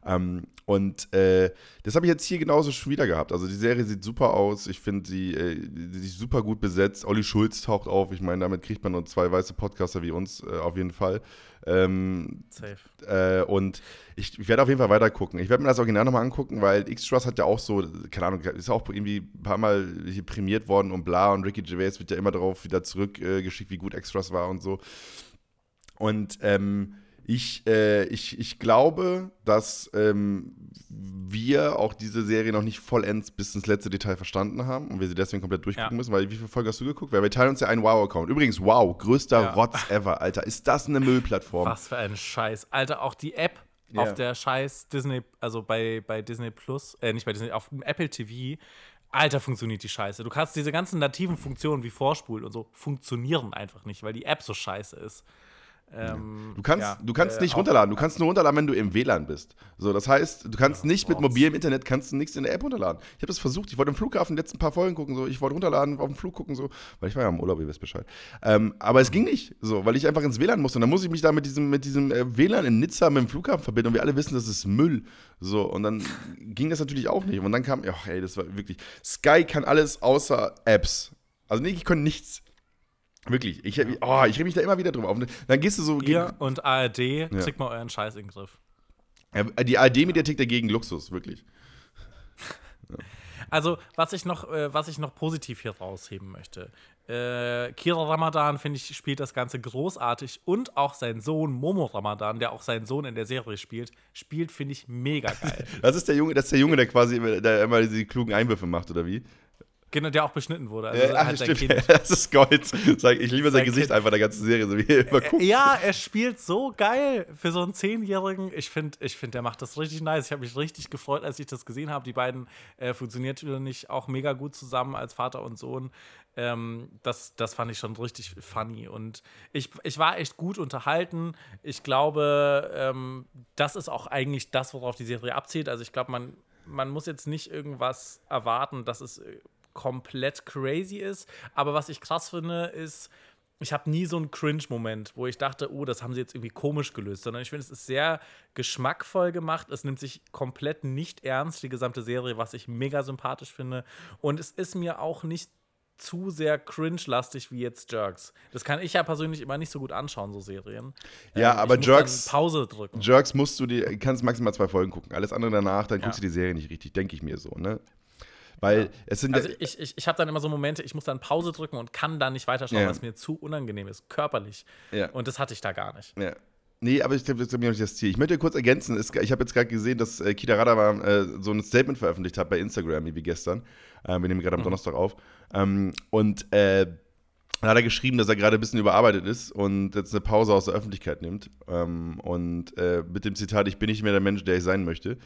Ähm, und äh, das habe ich jetzt hier genauso schon wieder gehabt. Also die Serie sieht super aus. Ich finde sie, äh, sie ist super gut besetzt. Olli Schulz taucht auf. Ich meine, damit kriegt man nur zwei weiße Podcaster wie uns äh, auf jeden Fall. Ähm, Safe. äh, und ich, ich werde auf jeden Fall weiter gucken. Ich werde mir das Original nochmal angucken, weil X-Trust hat ja auch so, keine Ahnung, ist auch irgendwie ein paar Mal hier prämiert worden und bla. Und Ricky Gervais wird ja immer darauf wieder zurückgeschickt, äh, wie gut X-Trust war und so. Und ähm, ich, äh, ich, ich glaube, dass ähm, wir auch diese Serie noch nicht vollends bis ins letzte Detail verstanden haben und wir sie deswegen komplett durchgucken Ja. müssen, weil wie viele Folgen hast du geguckt? Weil wir teilen uns ja einen Wow-Account. Übrigens, wow, größter Ja. Rotz ever, Alter. Ist das eine Müllplattform? Was für ein Scheiß. Alter, auch die App Ja. auf der Scheiß Disney, also bei, bei Disney Plus, äh, nicht bei Disney, auf dem Apple TV. Alter, funktioniert die Scheiße. Du kannst diese ganzen nativen Funktionen wie Vorspulen und so funktionieren einfach nicht, weil die App so scheiße ist. Ähm, Du kannst, ja, du kannst äh, nicht runterladen. Du kannst nur runterladen, wenn du im WLAN bist. So, das heißt, du kannst nicht mit mobilem Internet kannst du nichts in der App runterladen. Ich habe das versucht. Ich wollte im Flughafen die letzten paar Folgen gucken. So, ich wollte runterladen, auf dem Flug gucken so, weil ich war ja im Urlaub, ihr wisst Bescheid. Ähm, aber es ging nicht, so, weil ich einfach ins WLAN musste. Und dann muss ich mich da mit diesem, mit diesem äh, WLAN in Nizza mit dem Flughafen verbinden. Und wir alle wissen, das ist Müll. So, und dann ging das natürlich auch nicht. Und dann kam, ach, ey, das war wirklich. Sky kann alles außer Apps. Also nee, ich konnte nichts. Wirklich. Ich, oh, ich reg mich da immer wieder drüber auf. Dann gehst du so. Ihr und ARD, kriegt mal euren Scheiß in den Griff. Ja, Die ARD-Mediathek dagegen Luxus, wirklich. Also, was ich noch, äh, was ich noch positiv hier rausheben möchte. Äh, Kira Ramadan, finde ich, spielt das Ganze großartig. Und auch sein Sohn Momo Ramadan, der auch seinen Sohn in der Serie spielt, spielt, finde ich, mega geil. Das ist der Junge, das ist der Junge, der quasi der immer diese klugen Einwürfe macht, oder wie? Genau, der auch beschnitten wurde. Also Äh, ach, halt stimmt. Kind. Das ist Gold. Ich liebe sein, Sein Gesicht Kind. einfach der ganzen Serie, so wie er immer guckt. Ja, er spielt so geil für so einen Zehnjährigen. Ich finde, ich find, der macht das richtig nice. Ich habe mich richtig gefreut, als ich das gesehen habe. Die beiden äh, funktionieren nicht auch mega gut zusammen als Vater und Sohn. Ähm, das, das fand ich schon richtig funny. Und ich, ich war echt gut unterhalten. Ich glaube, ähm, das ist auch eigentlich das, worauf die Serie abzielt. Also ich glaube, man, man muss jetzt nicht irgendwas erwarten, dass es äh, komplett crazy ist. Aber was ich krass finde, ist, ich habe nie so einen Cringe-Moment, wo ich dachte, oh, das haben sie jetzt irgendwie komisch gelöst, sondern ich finde, es ist sehr geschmackvoll gemacht. Es nimmt sich komplett nicht ernst, die gesamte Serie, was ich mega sympathisch finde. Und es ist mir auch nicht zu sehr cringe-lastig wie jetzt Jerks. Das kann ich ja persönlich immer nicht so gut anschauen, so Serien. Ja, Ähm, aber Jerks- Pause drücken. Jerks musst du dir, kannst maximal zwei Folgen gucken. Alles andere danach, dann guckst Ja. du die Serie nicht richtig, denke ich mir so, ne? Weil es sind Also ja, ich, ich, ich habe dann immer so Momente, ich muss dann Pause drücken und kann dann nicht weiterschauen, Ja. weil es mir zu unangenehm ist, körperlich. Ja. Und das hatte ich da gar nicht. Ja. Nee, aber ich glaube, das ist mir nicht das Ziel. Ich möchte kurz ergänzen, ich habe jetzt gerade gesehen, dass äh, Kita Radava äh, so ein Statement veröffentlicht hat bei Instagram, wie gestern. Äh, wir nehmen gerade am Donnerstag auf. Ähm, und äh, dann hat er geschrieben, dass er gerade ein bisschen überarbeitet ist und jetzt eine Pause aus der Öffentlichkeit nimmt. Ähm, und äh, mit dem Zitat, ich bin nicht mehr der Mensch, der ich sein möchte.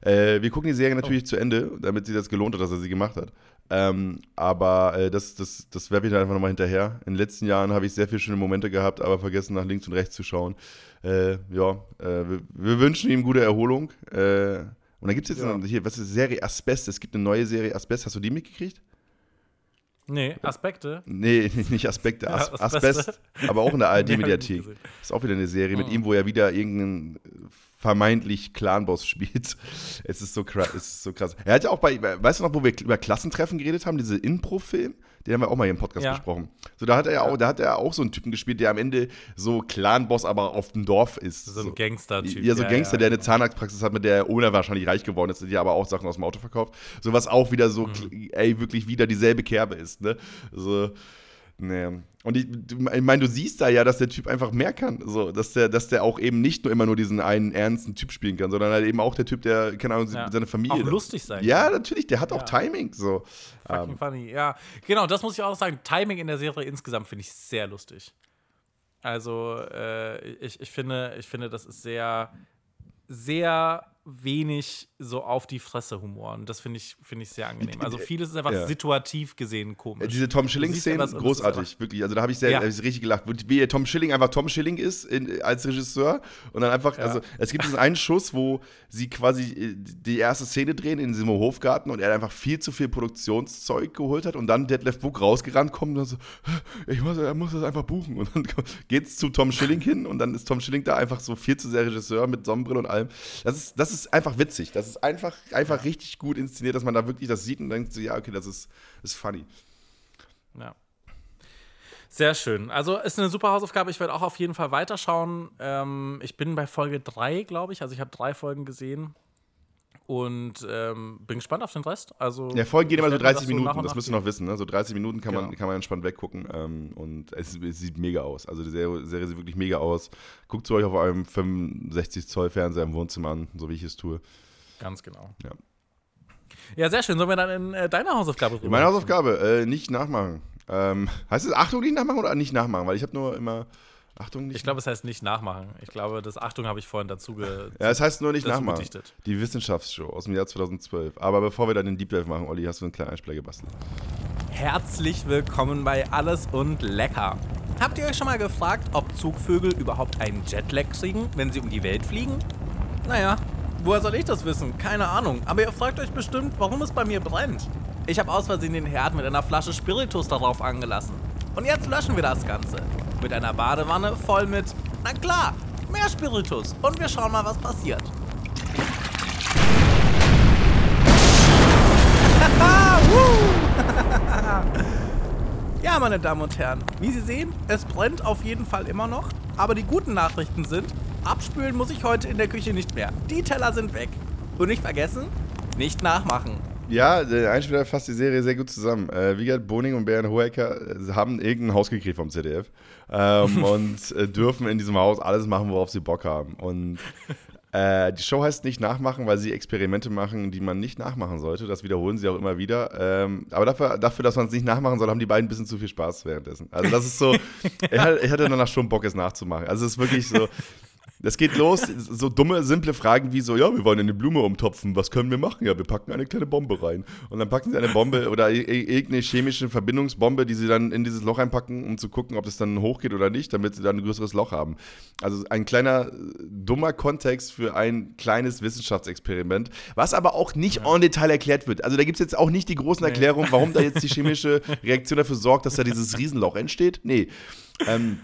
Äh, wir gucken die Serie natürlich zu Ende, damit sie das gelohnt hat, dass er sie gemacht hat. Ähm, aber äh, das, das, das werfe ich dann einfach nochmal hinterher. In den letzten Jahren habe ich sehr viele schöne Momente gehabt, aber vergessen, nach links und rechts zu schauen. Äh, ja, äh, wir, wir wünschen ihm gute Erholung. Äh, und dann gibt es jetzt Ja. noch, hier, was ist Serie Asbest? Es gibt eine neue Serie Asbest. Hast du die mitgekriegt? Nee, Aspekte. Nee, nicht Aspekte, As Ja. Asbest, aber auch in der ARD-Mediathek. Ist auch wieder eine Serie mit Mhm. ihm, wo er wieder irgendeinen vermeintlich Clanboss spielt. Es ist so krass, es ist so krass. Er hat ja auch bei, weißt du noch, wo wir über Klassentreffen geredet haben, diese Impro-Film? Den haben wir auch mal hier im Podcast Ja. besprochen. So, da hat er ja auch, da hat er auch so einen Typen gespielt, der am Ende so Clanboss, aber auf dem Dorf ist. So ein Gangster-Typ. Ja, so Ja, Gangster, ja, der eine. Zahnarztpraxis hat, mit der Owner wahrscheinlich reich geworden ist, die aber auch Sachen aus dem Auto verkauft. So was auch wieder so, Mhm. ey, wirklich wieder dieselbe Kerbe ist, ne? So, ne. Und ich, ich meine, du siehst da ja, dass der Typ einfach mehr kann. So, dass der, dass der auch eben nicht nur immer nur diesen einen ernsten Typ spielen kann, sondern halt eben auch der Typ, der, keine Ahnung, Ja. seine Familie. Auch lustig sein Ja, natürlich, der hat auch Ja. Timing. So. Fucking Ähm, funny, ja. Genau, das muss ich auch sagen. Timing in der Serie insgesamt finde ich sehr lustig. Also, äh, ich, ich, finde, ich finde, das ist sehr, sehr wenig so auf die Fresse Humor. Und das finde ich, finde ich sehr angenehm. Also, vieles ist einfach Ja. situativ gesehen komisch. Diese Tom es ist großartig, wirklich. Also da habe ich, sehr- Ja. hab ich richtig gelacht. Wie Tom Schilling einfach Tom Schilling ist in, als Regisseur und dann einfach, Ja. also es gibt diesen einen Schuss, wo sie quasi äh, die erste Szene drehen in diesem Hofgarten und er einfach viel zu viel Produktionszeug geholt hat und dann Detlef Book rausgerannt kommt und dann so, ich muss, er muss das einfach buchen. Und dann geht's zu Tom Schilling hin und dann ist Tom Schilling da einfach so viel zu sehr Regisseur mit Sonnenbrille und allem. Das ist, das ist einfach witzig. Das ist einfach, einfach richtig gut inszeniert, dass man da wirklich das sieht und denkt so, ja, okay, das ist, ist funny. Ja. Sehr schön. Also ist eine super Hausaufgabe. Ich werde auch auf jeden Fall weiterschauen. Ähm, ich bin bei Folge 3, glaube ich. Also ich habe drei Folgen gesehen. Und ähm, bin gespannt auf den Rest. Also, Ja, Folgen gehen immer so werd mir 30 das so Minuten, das müsst ihr noch wissen. Ne? So 30 Minuten kann, man, Genau. kann man entspannt weggucken. Ähm, und es, es sieht mega aus. Also die Serie, Serie sieht wirklich mega aus. Guckt sie euch auf eurem 65 Zoll Fernseher im Wohnzimmer an, so wie ich es tue. Ganz genau. Ja. Ja, sehr schön. Sollen wir dann in äh, deine Hausaufgabe rüber? Meine Hausaufgabe, äh, nicht nachmachen. Ähm, heißt es Achtung nicht nachmachen oder nicht nachmachen? Weil ich habe nur immer Achtung nicht Ich glaube, es heißt nicht nachmachen. Ich glaube, das Achtung habe ich vorhin dazu ge Ja, es heißt nur nicht nachmachen. gedichtet. Die Wissenschaftsshow aus dem Jahr 2012. Aber bevor wir dann den Deep Dive machen, Olli, hast du einen kleinen Einspieler gebastelt. Herzlich willkommen bei Alles und Lecker. Habt ihr euch schon mal gefragt, ob Zugvögel überhaupt einen Jetlag kriegen, wenn sie um die Welt fliegen? Naja, woher soll ich das wissen? Keine Ahnung. Aber ihr fragt euch bestimmt, warum es bei mir brennt. Ich habe aus Versehen den Herd mit einer Flasche Spiritus darauf angelassen. Und jetzt löschen wir das Ganze. Mit einer Badewanne voll mit, na klar, mehr Spiritus. Und wir schauen mal, was passiert. Ja, meine Damen und Herren, wie Sie sehen, es brennt auf jeden Fall immer noch. Aber die guten Nachrichten sind, abspülen muss ich heute in der Küche nicht mehr. Die Teller sind weg. Und nicht vergessen, nicht nachmachen. Ja, der Einspieler fasst die Serie sehr gut zusammen. Äh, Wiegald Boning und Bernd Hohecker äh, haben irgendein Haus gekriegt vom ZDF ähm, und äh, dürfen in diesem Haus alles machen, worauf sie Bock haben. Und äh, die Show heißt nicht nachmachen, weil sie Experimente machen, die man nicht nachmachen sollte. Das wiederholen sie auch immer wieder. Ähm, aber dafür, dafür dass man es nicht nachmachen soll, haben die beiden ein bisschen zu viel Spaß währenddessen. Also das ist so, ich hatte, ich hatte danach schon Bock, es nachzumachen. Also es ist wirklich so, das geht los, so dumme, simple Fragen wie so, ja, wir wollen eine Blume umtopfen, was können wir machen? Ja, wir packen eine kleine Bombe rein. Und dann packen sie eine Bombe oder irgendeine chemische Verbindungsbombe, die sie dann in dieses Loch reinpacken, um zu gucken, ob es dann hochgeht oder nicht, damit sie dann ein größeres Loch haben. Also ein kleiner, dummer Kontext für ein kleines Wissenschaftsexperiment, was aber auch nicht en Detail erklärt wird. Also da gibt es jetzt auch nicht die großen Erklärungen, warum da jetzt die chemische Reaktion dafür sorgt, dass da dieses Riesenloch entsteht. Nee. Ähm,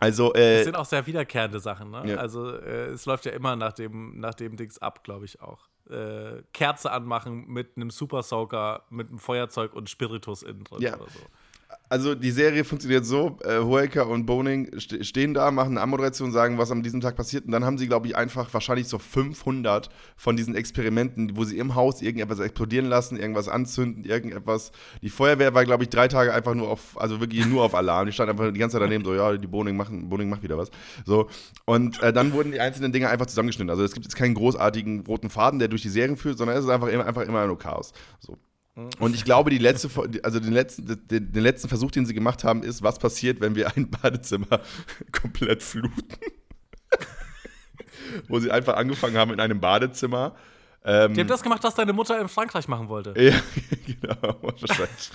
also, äh, Das sind auch sehr wiederkehrende Sachen, ne? Ja. Also äh, es läuft ja immer nach dem, nach dem Dings ab, glaube ich auch. Äh, Kerze anmachen mit einem Super Soaker, mit einem Feuerzeug und Spiritus innen drin Ja. oder so. Also die Serie funktioniert so, äh, Hoeker und Boning ste stehen da, machen eine Anmoderation, sagen, was an diesem Tag passiert und dann haben sie, glaube ich, einfach wahrscheinlich so 500 von diesen Experimenten, wo sie im Haus irgendetwas explodieren lassen, irgendwas anzünden, irgendetwas. Die Feuerwehr war, glaube ich, drei Tage einfach nur auf, also wirklich nur auf Alarm. Die stand einfach die ganze Zeit daneben so, ja, die Boning, machen, Boning macht wieder was. So. Und äh, dann wurden die einzelnen Dinge einfach zusammengeschnitten. Also es gibt jetzt keinen großartigen roten Faden, der durch die Serien führt, sondern es ist einfach immer, einfach immer nur Chaos. So. Und ich glaube, die letzte, also den letzten, den, den letzten Versuch, den sie gemacht haben, ist, was passiert, wenn wir ein Badezimmer komplett fluten. Wo sie einfach angefangen haben in einem Badezimmer. Ähm, Die haben das gemacht, was deine Mutter in Frankreich machen wollte. ja, genau, wahrscheinlich.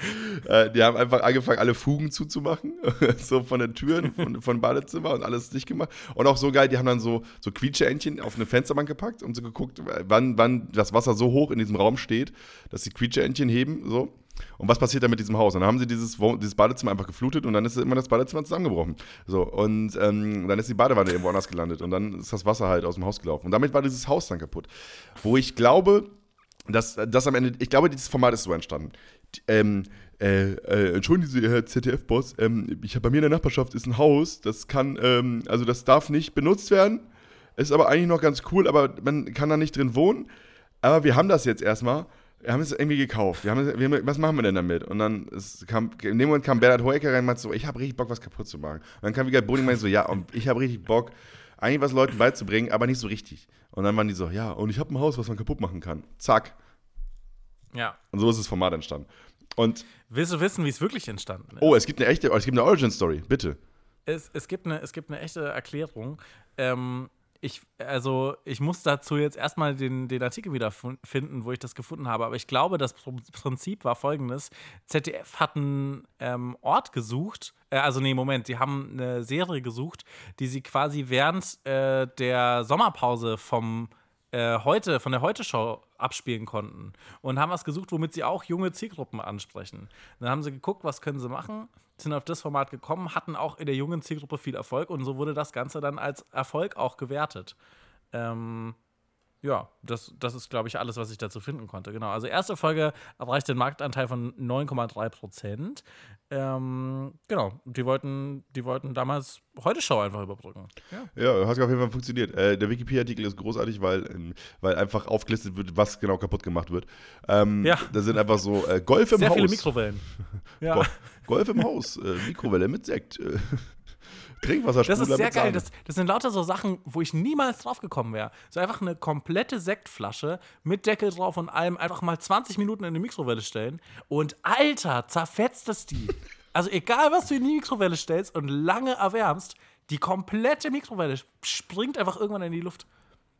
Äh, die haben einfach angefangen, alle Fugen zuzumachen, so von den Türen, von, von Badezimmer und alles dicht gemacht. Und auch so geil, die haben dann so, so Quietscheentchen auf eine Fensterbank gepackt und so geguckt, wann, wann das Wasser so hoch in diesem Raum steht, dass die Quietscheentchen heben, so. Und was passiert dann mit diesem Haus? Und dann haben sie dieses, dieses Badezimmer einfach geflutet und dann ist immer das Badezimmer zusammengebrochen. So, und ähm, dann ist die Badewanne irgendwo anders gelandet und dann ist das Wasser halt aus dem Haus gelaufen. Und damit war dieses Haus dann kaputt. Wo ich glaube, dass das am Ende, ich glaube, dieses Format ist so entstanden. Ähm, äh, äh, entschuldigen Sie, Herr ZDF-Boss, ähm, ich habe bei mir in der Nachbarschaft ist ein Haus, das kann, ähm, also das darf nicht benutzt werden, ist aber eigentlich noch ganz cool, aber man kann da nicht drin wohnen. Aber wir haben das jetzt erstmal. Wir haben es irgendwie gekauft. Wir haben es, wir was machen wir denn damit? Und dann kam, in dem Moment kam Bernhard Hoeker rein und meinte so, ich habe richtig Bock, was kaputt zu machen. Und dann kam wieder Boding und meinte so, ja, und ich habe richtig Bock, eigentlich was Leuten beizubringen, aber nicht so richtig. Und dann waren die so, ja, und ich habe ein Haus, was man kaputt machen kann. Zack. Ja. Und so ist das Format entstanden. Und, Willst du wissen, wie es wirklich entstanden ist? oh, es gibt eine echte, es gibt eine Origin-Story, bitte. Es, es, gibt eine, es gibt eine echte Erklärung. Ähm, ich, also, ich muss dazu jetzt erstmal den, den Artikel wieder finden, wo ich das gefunden habe. Aber ich glaube, das Pr- Prinzip war folgendes: ZDF hat einen ähm, Ort gesucht. Äh, also, nee, Moment, die haben eine Serie gesucht, die sie quasi während äh, der Sommerpause vom äh, heute, von der Heute-Show abspielen konnten. Und haben was gesucht, womit sie auch junge Zielgruppen ansprechen. Dann haben sie geguckt, was können sie machen, sind auf das Format gekommen, hatten auch in der jungen Zielgruppe viel Erfolg und so wurde das Ganze dann als Erfolg auch gewertet. Ähm, ja, das, das ist, glaube ich, alles, was ich dazu finden konnte. Genau. Also erste Folge erreicht den Marktanteil von 9,3 Prozent. Ähm, genau. Die wollten, die wollten damals heute Show einfach überbrücken. Ja. Ja, hat auf jeden Fall funktioniert. Äh, der Wikipedia-Artikel ist großartig, weil, ähm, weil einfach aufgelistet wird, was genau kaputt gemacht wird. Ähm, Ja. Da sind einfach so äh, Golf im Sehr Haus. viele Mikrowellen. Ja. Go Golf im Haus, äh, Mikrowelle mit Sekt. Äh, Das ist sehr geil. Das, das sind lauter so Sachen, wo ich niemals drauf gekommen wäre. So einfach eine komplette Sektflasche mit Deckel drauf und allem einfach mal 20 Minuten in die Mikrowelle stellen. Und Alter, zerfetzt es die. Also egal, was du in die Mikrowelle stellst und lange erwärmst, die komplette Mikrowelle springt einfach irgendwann in die Luft.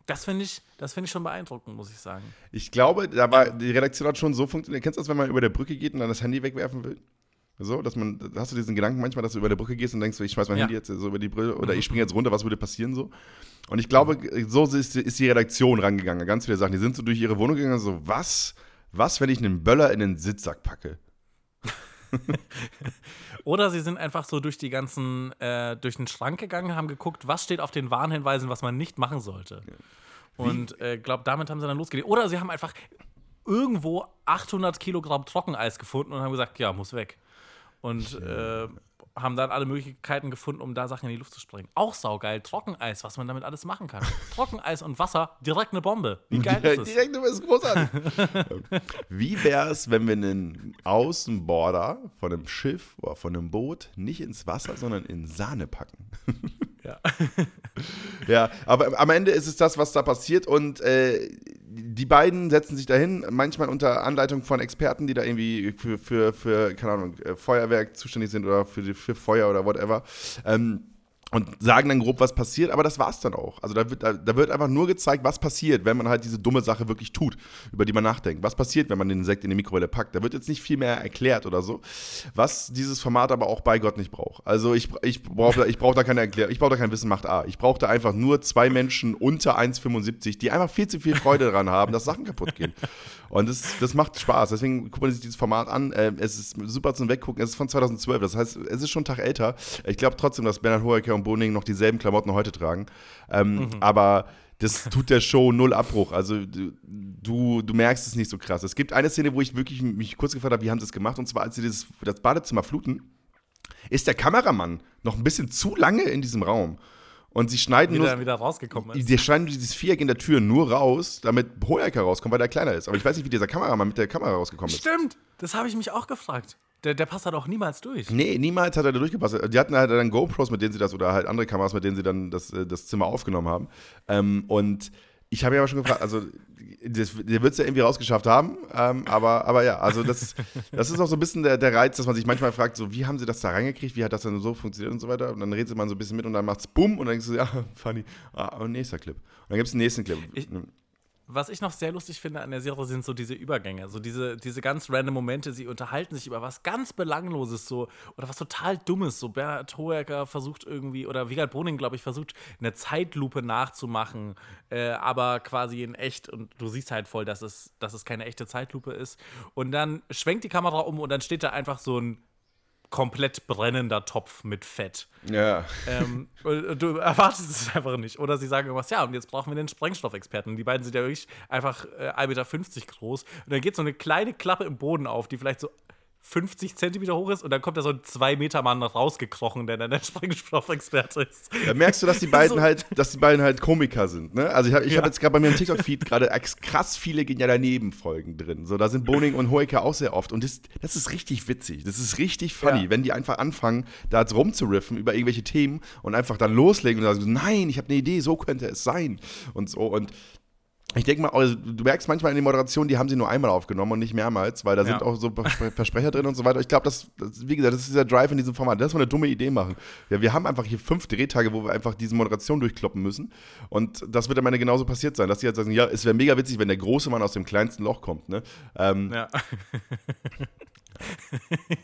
Das finde ich, das finde ich schon beeindruckend, muss ich sagen. Ich glaube, da war, die Redaktion hat schon so funktioniert. Kennst du das, wenn man über der Brücke geht und dann das Handy wegwerfen will? So, dass man, hast du diesen Gedanken manchmal, dass du über der Brücke gehst und denkst, ich schmeiß mein Ja. Handy jetzt so über die Brücke oder ich springe jetzt runter, was würde passieren so? Und ich glaube, so ist, ist die Redaktion rangegangen. Ganz viele Sachen. Die sind so durch ihre Wohnung gegangen, so, was, was, wenn ich einen Böller in den Sitzsack packe? Oder sie sind einfach so durch die ganzen, äh, durch den Schrank gegangen, haben geguckt, was steht auf den Warnhinweisen, was man nicht machen sollte. Und äh, glaube, damit haben sie dann losgelegt. Oder sie haben einfach irgendwo 800 Kilogramm Trockeneis gefunden und haben gesagt, ja, muss weg. Und äh, haben dann alle Möglichkeiten gefunden, um da Sachen in die Luft zu springen. Auch saugeil, Trockeneis, was man damit alles machen kann. Trockeneis und Wasser, direkt eine Bombe. Wie geil ist es? Direkt, du bist großartig. Wie wäre es, wenn wir einen Außenborder von einem Schiff oder von einem Boot nicht ins Wasser, sondern in Sahne packen? Ja. Ja, aber am Ende ist es das, was da passiert und äh, die beiden setzen sich dahin, manchmal unter Anleitung von Experten, die da irgendwie für, für, für keine Ahnung, äh, Feuerwerk zuständig sind oder für, für Feuer oder whatever. Ähm, und sagen dann grob, was passiert, aber das war's dann auch. Also da wird, da, da wird einfach nur gezeigt, was passiert, wenn man halt diese dumme Sache wirklich tut, über die man nachdenkt. Was passiert, wenn man den Sekt in die Mikrowelle packt? Da wird jetzt nicht viel mehr erklärt oder so, was dieses Format aber auch bei Gott nicht braucht. Also ich, ich brauche ich brauch da keine Erklärung, ich brauche da kein Wissen macht A. Ich brauche da einfach nur zwei Menschen unter 1,75, die einfach viel zu viel Freude daran haben, dass Sachen kaputt gehen. Und das, das macht Spaß. Deswegen guckt man sich dieses Format an. Ähm, es ist super zum Weggucken. Es ist von 2012. Das heißt, es ist schon einen Tag älter. Ich glaube trotzdem, dass Bernhard Hoeker und Boning noch dieselben Klamotten heute tragen. Ähm, Aber das tut der Show null Abbruch. Also du, du, merkst es nicht so krass. Es gibt eine Szene, wo ich wirklich mich kurz gefragt habe, wie haben sie es gemacht? Und zwar, als sie dieses, das Badezimmer fluten, ist der Kameramann noch ein bisschen zu lange in diesem Raum. Und sie schneiden Wie nur. wieder rausgekommen ist. Die schneiden dieses Viereck in der Tür nur raus, damit Hoeker rauskommt, weil der kleiner ist. Aber ich weiß nicht, wie dieser Kameramann mit der Kamera rausgekommen ist. Stimmt, das habe ich mich auch gefragt. Der, der passt da doch niemals durch. Nee, niemals hat er da durchgepasst. Die hatten halt dann GoPros, mit denen sie das, oder halt andere Kameras, mit denen sie dann das, äh, das Zimmer aufgenommen haben. Ähm, und ich habe ja aber schon gefragt, also das, der wird es ja irgendwie rausgeschafft haben, ähm, aber, aber ja, also das, das ist auch so ein bisschen der, der Reiz, dass man sich manchmal fragt, so wie haben sie das da reingekriegt, wie hat das denn so funktioniert und so weiter. Und dann redet man so ein bisschen mit und dann macht's bumm und dann denkst du, ja, funny. Ah, und nächster Clip. Und dann gibt es einen nächsten Clip. Ich- was ich noch sehr lustig finde an der Serie, sind so diese Übergänge, so diese, diese ganz random Momente. Sie unterhalten sich über was ganz Belangloses so oder was total Dummes. So Bert Hoeker versucht irgendwie, oder Wiegald Boning, glaube ich, versucht, eine Zeitlupe nachzumachen, äh, aber quasi in echt. Und du siehst halt voll, dass es, dass es keine echte Zeitlupe ist. Und dann schwenkt die Kamera um und dann steht da einfach so ein komplett brennender Topf mit Fett. Ja. Ähm, du erwartest es einfach nicht. Oder sie sagen irgendwas, ja, und jetzt brauchen wir den Sprengstoffexperten. Die beiden sind ja wirklich einfach äh, 1,50 Meter groß. Und dann geht so eine kleine Klappe im Boden auf, die vielleicht so 50 Zentimeter hoch ist. Und dann kommt da so ein 2-Meter-Mann rausgekrochen, der dann der Sprengstoffexperte ist. Da merkst du, dass die beiden So. halt, dass die beiden halt Komiker sind, ne? Also ich habe ich Ja. hab jetzt gerade bei mir im TikTok-Feed gerade krass viele gehen ja daneben Folgen drin. So, da sind Boning und Hoeker auch sehr oft. Und das, das ist richtig witzig. Das ist richtig funny, Ja. wenn die einfach anfangen, da jetzt rumzuriffen über irgendwelche Themen und einfach dann loslegen und sagen, nein, ich habe eine Idee, so könnte es sein. Und so. Und ich denke mal, also, du merkst manchmal in den Moderationen, die haben sie nur einmal aufgenommen und nicht mehrmals, weil da sind Ja. auch so Verspre- Versprecher drin und so weiter. Ich glaube, das, das, wie gesagt, das ist dieser Drive in diesem Format. Das ist mal eine dumme Idee machen. Ja, wir haben einfach hier fünf Drehtage, wo wir einfach diese Moderation durchkloppen müssen. Und das wird am Ende genauso passiert sein, dass die jetzt sagen, ja, es wäre mega witzig, wenn der große Mann aus dem kleinsten Loch kommt. Ne? Ähm, Ja.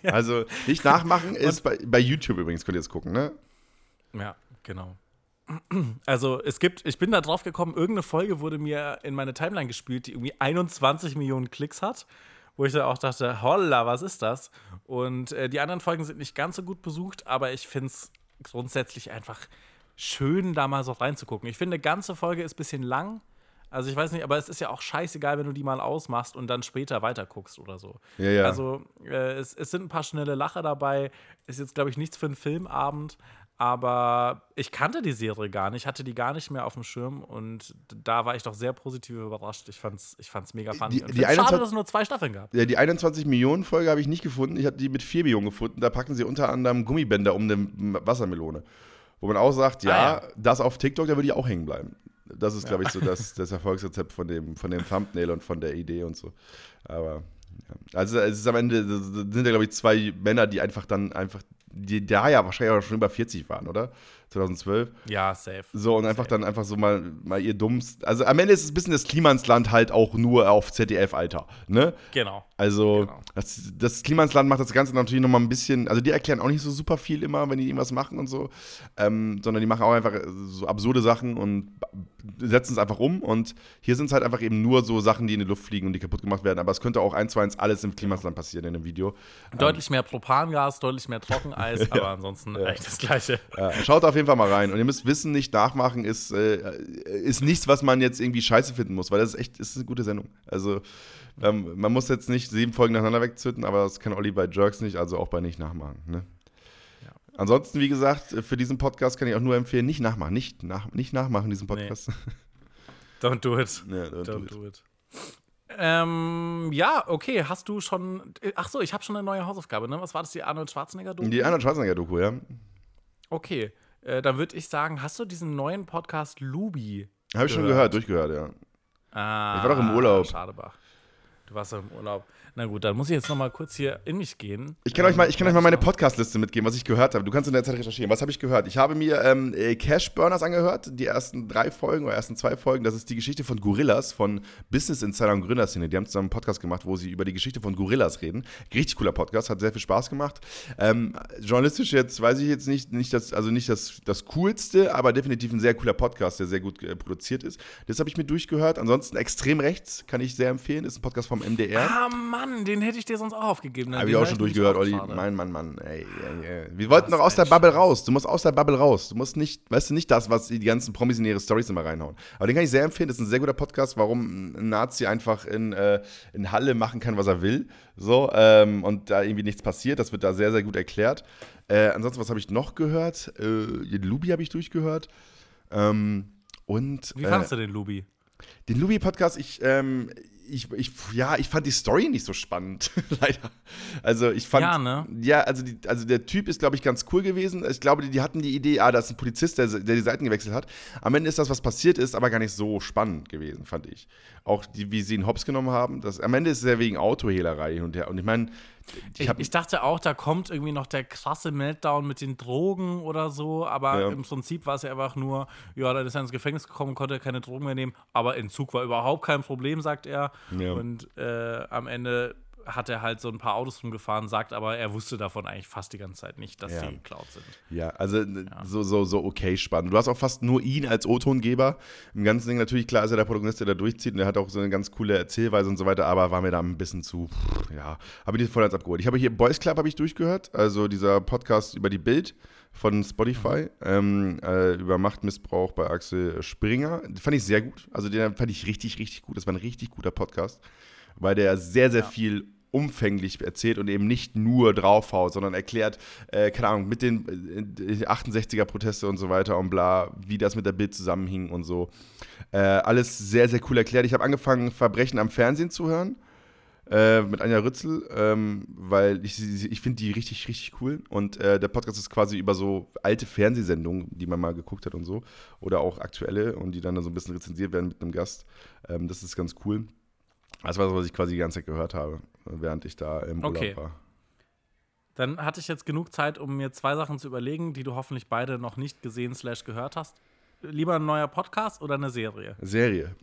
Also nicht nachmachen ist bei, bei YouTube übrigens, könnt ihr jetzt gucken, ne? Ja, genau. Also es gibt, ich bin da drauf gekommen, irgendeine Folge wurde mir in meine Timeline gespielt, die irgendwie 21 Millionen Klicks hat, wo ich dann auch dachte, holla, was ist das? Und äh, die anderen Folgen sind nicht ganz so gut besucht, aber ich finde es grundsätzlich einfach schön, da mal so reinzugucken. Ich finde, eine ganze Folge ist ein bisschen lang. Also ich weiß nicht, aber es ist ja auch scheißegal, wenn du die mal ausmachst und dann später weiterguckst oder so. Ja, ja. Also äh, es, es sind ein paar schnelle Lacher dabei. Ist jetzt, glaube ich, nichts für einen Filmabend. Aber ich kannte die Serie gar nicht, hatte die gar nicht mehr auf dem Schirm und da war ich doch sehr positiv überrascht. Ich fand's, ich fand's mega funny. Die- die schade, 21 dass es nur zwei Staffeln gab. Ja, die 21 Millionen Folge habe ich nicht gefunden. Ich habe die mit 4 Millionen gefunden. Da packen sie unter anderem Gummibänder um eine Wassermelone. Wo man auch sagt, ja, Ah, ja. das auf TikTok, da würde ich auch hängen bleiben. Das ist, glaube ich, so das, das Erfolgsrezept von dem, von dem Thumbnail und von der Idee und so. Aber, ja. Also, es ist am Ende, sind ja, glaube ich, zwei Männer, die einfach dann einfach, die da ja wahrscheinlich auch schon über 40 waren, oder? 2012. Ja, safe. So, und einfach dann einfach so mal, mal ihr dummst. Also am Ende ist es ein bisschen das Klimansland halt auch nur auf ZDF-Alter, ne? Genau. Also, Genau. das, das Klimansland macht das Ganze natürlich nochmal ein bisschen, also die erklären auch nicht so super viel immer, wenn die irgendwas machen und so, ähm, sondern die machen auch einfach so absurde Sachen und setzen es einfach um. Und hier sind es halt einfach eben nur so Sachen, die in die Luft fliegen und die kaputt gemacht werden. Aber es könnte auch eins zu eins alles im Klimansland passieren in dem Video. Deutlich mehr Propangas, deutlich mehr Trockeneis, aber ansonsten eigentlich das Gleiche. Ja, schaut auf jeden Fall mal rein. Und ihr müsst wissen, nicht nachmachen ist, äh, ist nichts, was man jetzt irgendwie scheiße finden muss, weil das ist echt ist eine gute Sendung. Also, ähm, man muss jetzt nicht sieben Folgen nacheinander wegzünden, aber das kann Olli bei Jerks nicht, also auch bei nicht nachmachen. Ne? Ansonsten, wie gesagt, für diesen Podcast kann ich auch nur empfehlen, nicht nachmachen. Nicht, nach, nicht nachmachen, diesen Podcast. Don't do it. Ja, don't do Don't it. do it. Ähm, ja, okay, hast du schon. Ach so, ich habe schon eine neue Hausaufgabe, ne? Was war das, die Arnold Schwarzenegger-Doku? Die Arnold Schwarzenegger-Doku, ja. Okay, äh, dann würde ich sagen, hast du diesen neuen Podcast Lubi? Habe ich schon Gehört. gehört, durchgehört, ja. Ah, Ich war doch im Urlaub. Schade, Bach. Du warst doch im Urlaub. Na gut, dann muss ich jetzt noch mal kurz hier in mich gehen. Ich kann, euch mal, ich kann euch mal meine Ähm, Podcast-Liste mitgeben, was ich gehört habe. Du kannst in der Zeit recherchieren. Was habe ich gehört? Ich habe mir ähm, äh, Cash Burners angehört, die ersten drei Folgen oder ersten zwei Folgen. Das ist die Geschichte von Gorillas, von Business Insider und Gründerszene. Die haben zusammen einen Podcast gemacht, wo sie über die Geschichte von Gorillas reden. Richtig cooler Podcast, hat sehr viel Spaß gemacht. Ähm, journalistisch jetzt weiß ich jetzt nicht, nicht das, also nicht das, das Coolste, aber definitiv ein sehr cooler Podcast, der sehr gut äh, produziert ist. Das habe ich mir durchgehört. Ansonsten extrem rechts kann ich sehr empfehlen. Ist ein Podcast vom MDR. Ah, Mann, den hätte ich dir sonst auch aufgegeben. ne? Habe ich auch schon durchgehört, Olli. Mann, Mann, Mann. Ey, ey, ey. Wir wollten doch aus der Bubble raus. Du musst aus der Bubble raus. Du musst nicht, weißt du, nicht das, was die ganzen Promis in ihre Stories immer reinhauen. Aber den kann ich sehr empfehlen. Das ist ein sehr guter Podcast, warum ein Nazi einfach in, äh, in Halle machen kann, was er will. So, ähm, und da irgendwie nichts passiert. Das wird da sehr, sehr gut erklärt. Äh, ansonsten, was habe ich noch gehört? Äh, den Lubi habe ich durchgehört. Ähm, und Wie äh, fandest du den Lubi? Den Lubi-Podcast, ich, ähm, ich, ich, ja, ich fand die Story nicht so spannend, leider. Also ich fand, Ja, ne? ja, also, die, also der Typ ist, glaube ich, ganz cool gewesen. Ich glaube, die, die hatten die Idee, ah, da ist ein Polizist, der, der die Seiten gewechselt hat. Am Ende ist das, was passiert ist, aber gar nicht so spannend gewesen, fand ich. Auch die, wie sie ihn hops genommen haben. Das, am Ende ist es ja wegen Autohehlerei hin und her. Und ich meine, ich Ich, dachte auch, da kommt irgendwie noch der krasse Meltdown mit den Drogen oder so, aber Ja. im Prinzip war es ja einfach nur, ja, dann ist er ins Gefängnis gekommen, konnte keine Drogen mehr nehmen, aber Entzug war überhaupt kein Problem, sagt er. Ja. Und äh, am Ende hat er halt so ein paar Autos rumgefahren, sagt aber, er wusste davon eigentlich fast die ganze Zeit nicht, dass Ja. die geklaut sind. Ja, also So, so, so okay spannend. Du hast auch fast nur ihn als O-Tongeber. Im ganzen Ding natürlich, klar ist er der Protagonist, der da durchzieht und der hat auch so eine ganz coole Erzählweise und so weiter, aber war mir da ein bisschen zu, pff, ja, habe ich nicht voll als abgeholt. Ich habe hier Boys Club habe ich durchgehört, also dieser Podcast über die Bild von Spotify, ähm, äh, über Machtmissbrauch bei Axel Springer. Den fand ich sehr gut. Also den fand ich richtig, richtig gut. Das war ein richtig guter Podcast, weil der sehr, sehr viel umfänglich erzählt und eben nicht nur draufhaut, sondern erklärt, äh, keine Ahnung, mit den äh, 68er-Proteste und so weiter und bla, wie das mit der Bild zusammenhing und so. Äh, alles sehr, sehr cool erklärt. Ich habe angefangen, Verbrechen am Fernsehen zu hören. Äh, mit Anja Rützel, ähm, weil ich, ich finde die richtig, richtig cool. Und äh, der Podcast ist quasi über so alte Fernsehsendungen, die man mal geguckt hat und so. Oder auch aktuelle und die dann so ein bisschen rezensiert werden mit einem Gast. Ähm, das ist ganz cool. Das war das, was ich quasi die ganze Zeit gehört habe, während ich da im Urlaub Okay. war. Dann hatte ich jetzt genug Zeit, um mir zwei Sachen zu überlegen, die du hoffentlich beide noch nicht gesehen slash gehört hast. Lieber ein neuer Podcast oder eine Serie? Serie?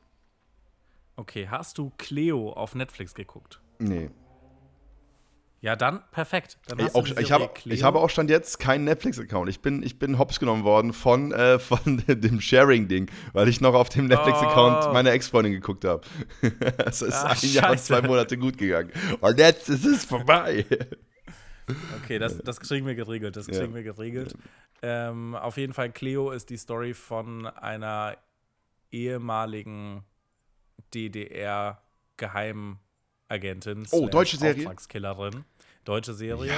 Okay, hast du Cleo auf Netflix geguckt? Nee. Ja, dann perfekt. Dann Ey, auch, ich, habe, ich habe auch stand jetzt keinen Netflix-Account. Ich bin, ich bin hops genommen worden von, äh, von dem Sharing-Ding, weil ich noch auf dem Netflix-Account Oh. meine Ex-Freundin geguckt habe. Es ist Ach, ein Jahr und scheiße. zwei Monate gut gegangen. Und jetzt ist es vorbei. Okay, das, das kriegen wir geregelt. Das Ja. kriegen wir geregelt. Ähm, auf jeden Fall, Cleo ist die Story von einer ehemaligen DDR-Geheimagentin. Oh, deutsche Serie? Auftragskillerin. Deutsche Serie.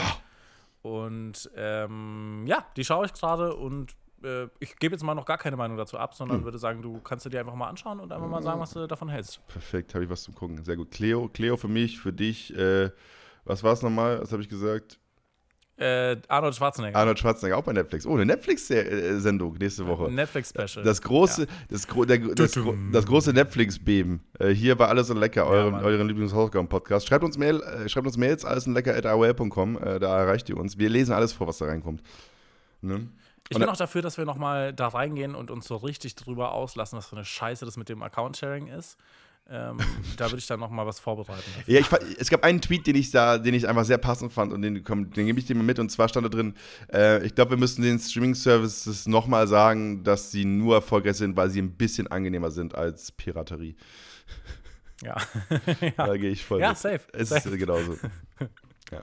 Und ähm, ja, die schaue ich gerade und äh, ich gebe jetzt mal noch gar keine Meinung dazu ab, sondern Hm. würde sagen, du kannst dir die einfach mal anschauen und einfach mal sagen, was du davon hältst. Perfekt, habe ich was zum Gucken. Sehr gut. Cleo, Cleo für mich, für dich. Äh, was war es nochmal? Was habe ich gesagt? Äh, Arnold Schwarzenegger. Arnold Schwarzenegger auch bei Netflix. Oh, eine Netflix-Sendung nächste Woche. Netflix-Special. Das große, das, gro der, das, gro das große Netflix-Beben. Äh, hier bei Alles und Lecker, euren, Mann. euren Lieblings-Hausaufgaben-Podcast. Schreibt uns Mail, äh, schreibt uns Mails, allenlecker.aol.com. Äh, da erreicht ihr uns. Wir lesen alles vor, was da reinkommt. Ne? Ich bin auch dafür, dass wir noch mal da reingehen und uns so richtig drüber auslassen, was für eine Scheiße das mit dem Account-Sharing ist. Ähm, da würde ich dann noch mal was vorbereiten. Ja, ich, es gab einen Tweet, den ich da, den ich einfach sehr passend fand und den, komm, den gebe ich dir mal mit. Und zwar stand da drin, äh, ich glaube, wir müssen den Streaming-Services nochmal sagen, dass sie nur erfolgreich sind, weil sie ein bisschen angenehmer sind als Piraterie. Ja. Da gehe ich voll Ja, mit. safe, Es safe. ist genauso. ja.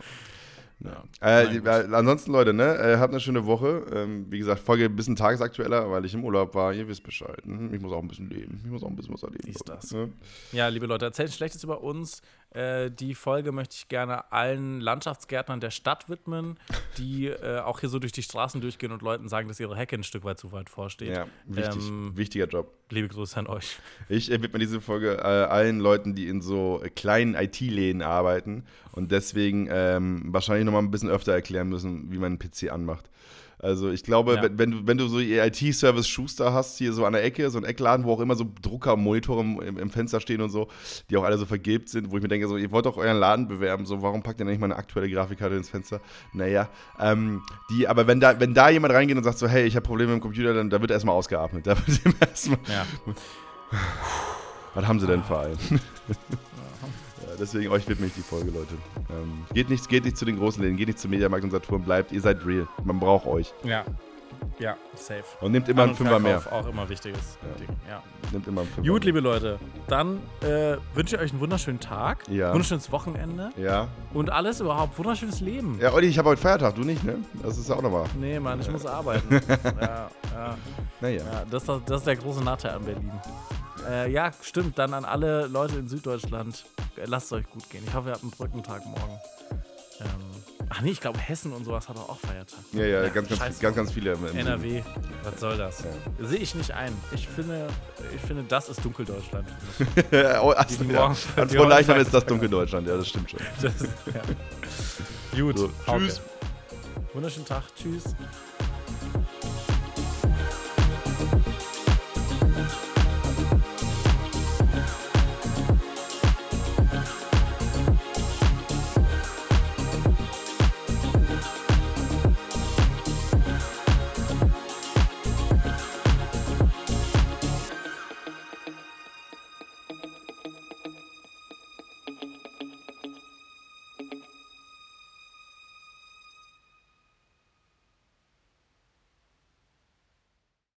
Ja. Äh, Nein, äh, ansonsten, Leute, ne, äh, habt eine schöne Woche. Ähm, wie gesagt, Folge ein bisschen tagesaktueller, weil ich im Urlaub war. Ihr wisst Bescheid. Mhm. Ich muss auch ein bisschen leben. Ich muss auch ein bisschen was erleben. Leute, das. Ne? ja, liebe Leute, erzählt Schlechtes über uns. Äh, die Folge möchte ich gerne allen Landschaftsgärtnern der Stadt widmen, die äh, auch hier so durch die Straßen durchgehen und Leuten sagen, dass ihre Hecke ein Stück weit zu weit vorsteht. Ja, wichtig. Ähm, Wichtiger Job. Liebe Grüße an euch. Ich äh, widme diese Folge äh, allen Leuten, die in so äh, kleinen IT-Läden arbeiten und deswegen ähm, wahrscheinlich nochmal ein bisschen öfter erklären müssen, wie man einen PC anmacht. Also ich glaube, Ja. wenn, wenn, du, wenn du so IT-Service Schuster hast, hier so an der Ecke, so ein Eckladen, wo auch immer so Drucker, Monitore im, im, Fenster stehen und so, die auch alle so vergilbt sind, wo ich mir denke, so, ihr wollt doch euren Laden bewerben, so, warum packt ihr denn nicht mal eine aktuelle Grafikkarte ins Fenster? Naja, ähm, die, aber wenn da, wenn da jemand reingeht und sagt so, hey, ich habe Probleme mit dem Computer, dann da wird erstmal ausgeatmet. Da wird erstmal Ja. was haben sie denn für einen? ja, deswegen euch widme ich die Folge, Leute. Ähm, geht, nicht, geht nicht zu den großen Läden, geht nicht zu Mediamarkt und Saturn, bleibt, ihr seid real. Man braucht euch. Ja. Ja, safe. Und nehmt immer einen An- Fünfer mehr. Auch immer wichtiges Ja. Ding, ja. Nehmt immer einen Fünfer Gut, mehr. liebe Leute, dann äh, wünsche ich euch einen wunderschönen Tag, Ja. wunderschönes Wochenende Ja. und alles überhaupt wunderschönes Leben. Ja, Olli, ich habe heute Feiertag, du nicht, ne? Das ist auch nochmal. Nee, Mann, ich muss arbeiten. ja, ja, Naja. ja das, das, das ist der große Nachteil an Berlin. Äh, ja, stimmt, dann an alle Leute in Süddeutschland, äh, lasst es euch gut gehen. Ich hoffe, ihr habt einen Brückentag morgen. Ähm, Ach nee, ich glaube, Hessen und sowas hat auch Feiertag. Ja, ja, ganz, ganz, scheiße. ganz, ganz viele. im- im- NRW, was soll das? Sehe ich nicht ein. Ich finde, ich finde, das ist Dunkeldeutschland. oh, ach, Die ja. morgen- An die Frohleichnam morgen- ist das Dunkeldeutschland, ja, das stimmt schon. Das, ja. Gut. So, tschüss. Wunderschönen Tag. Tschüss.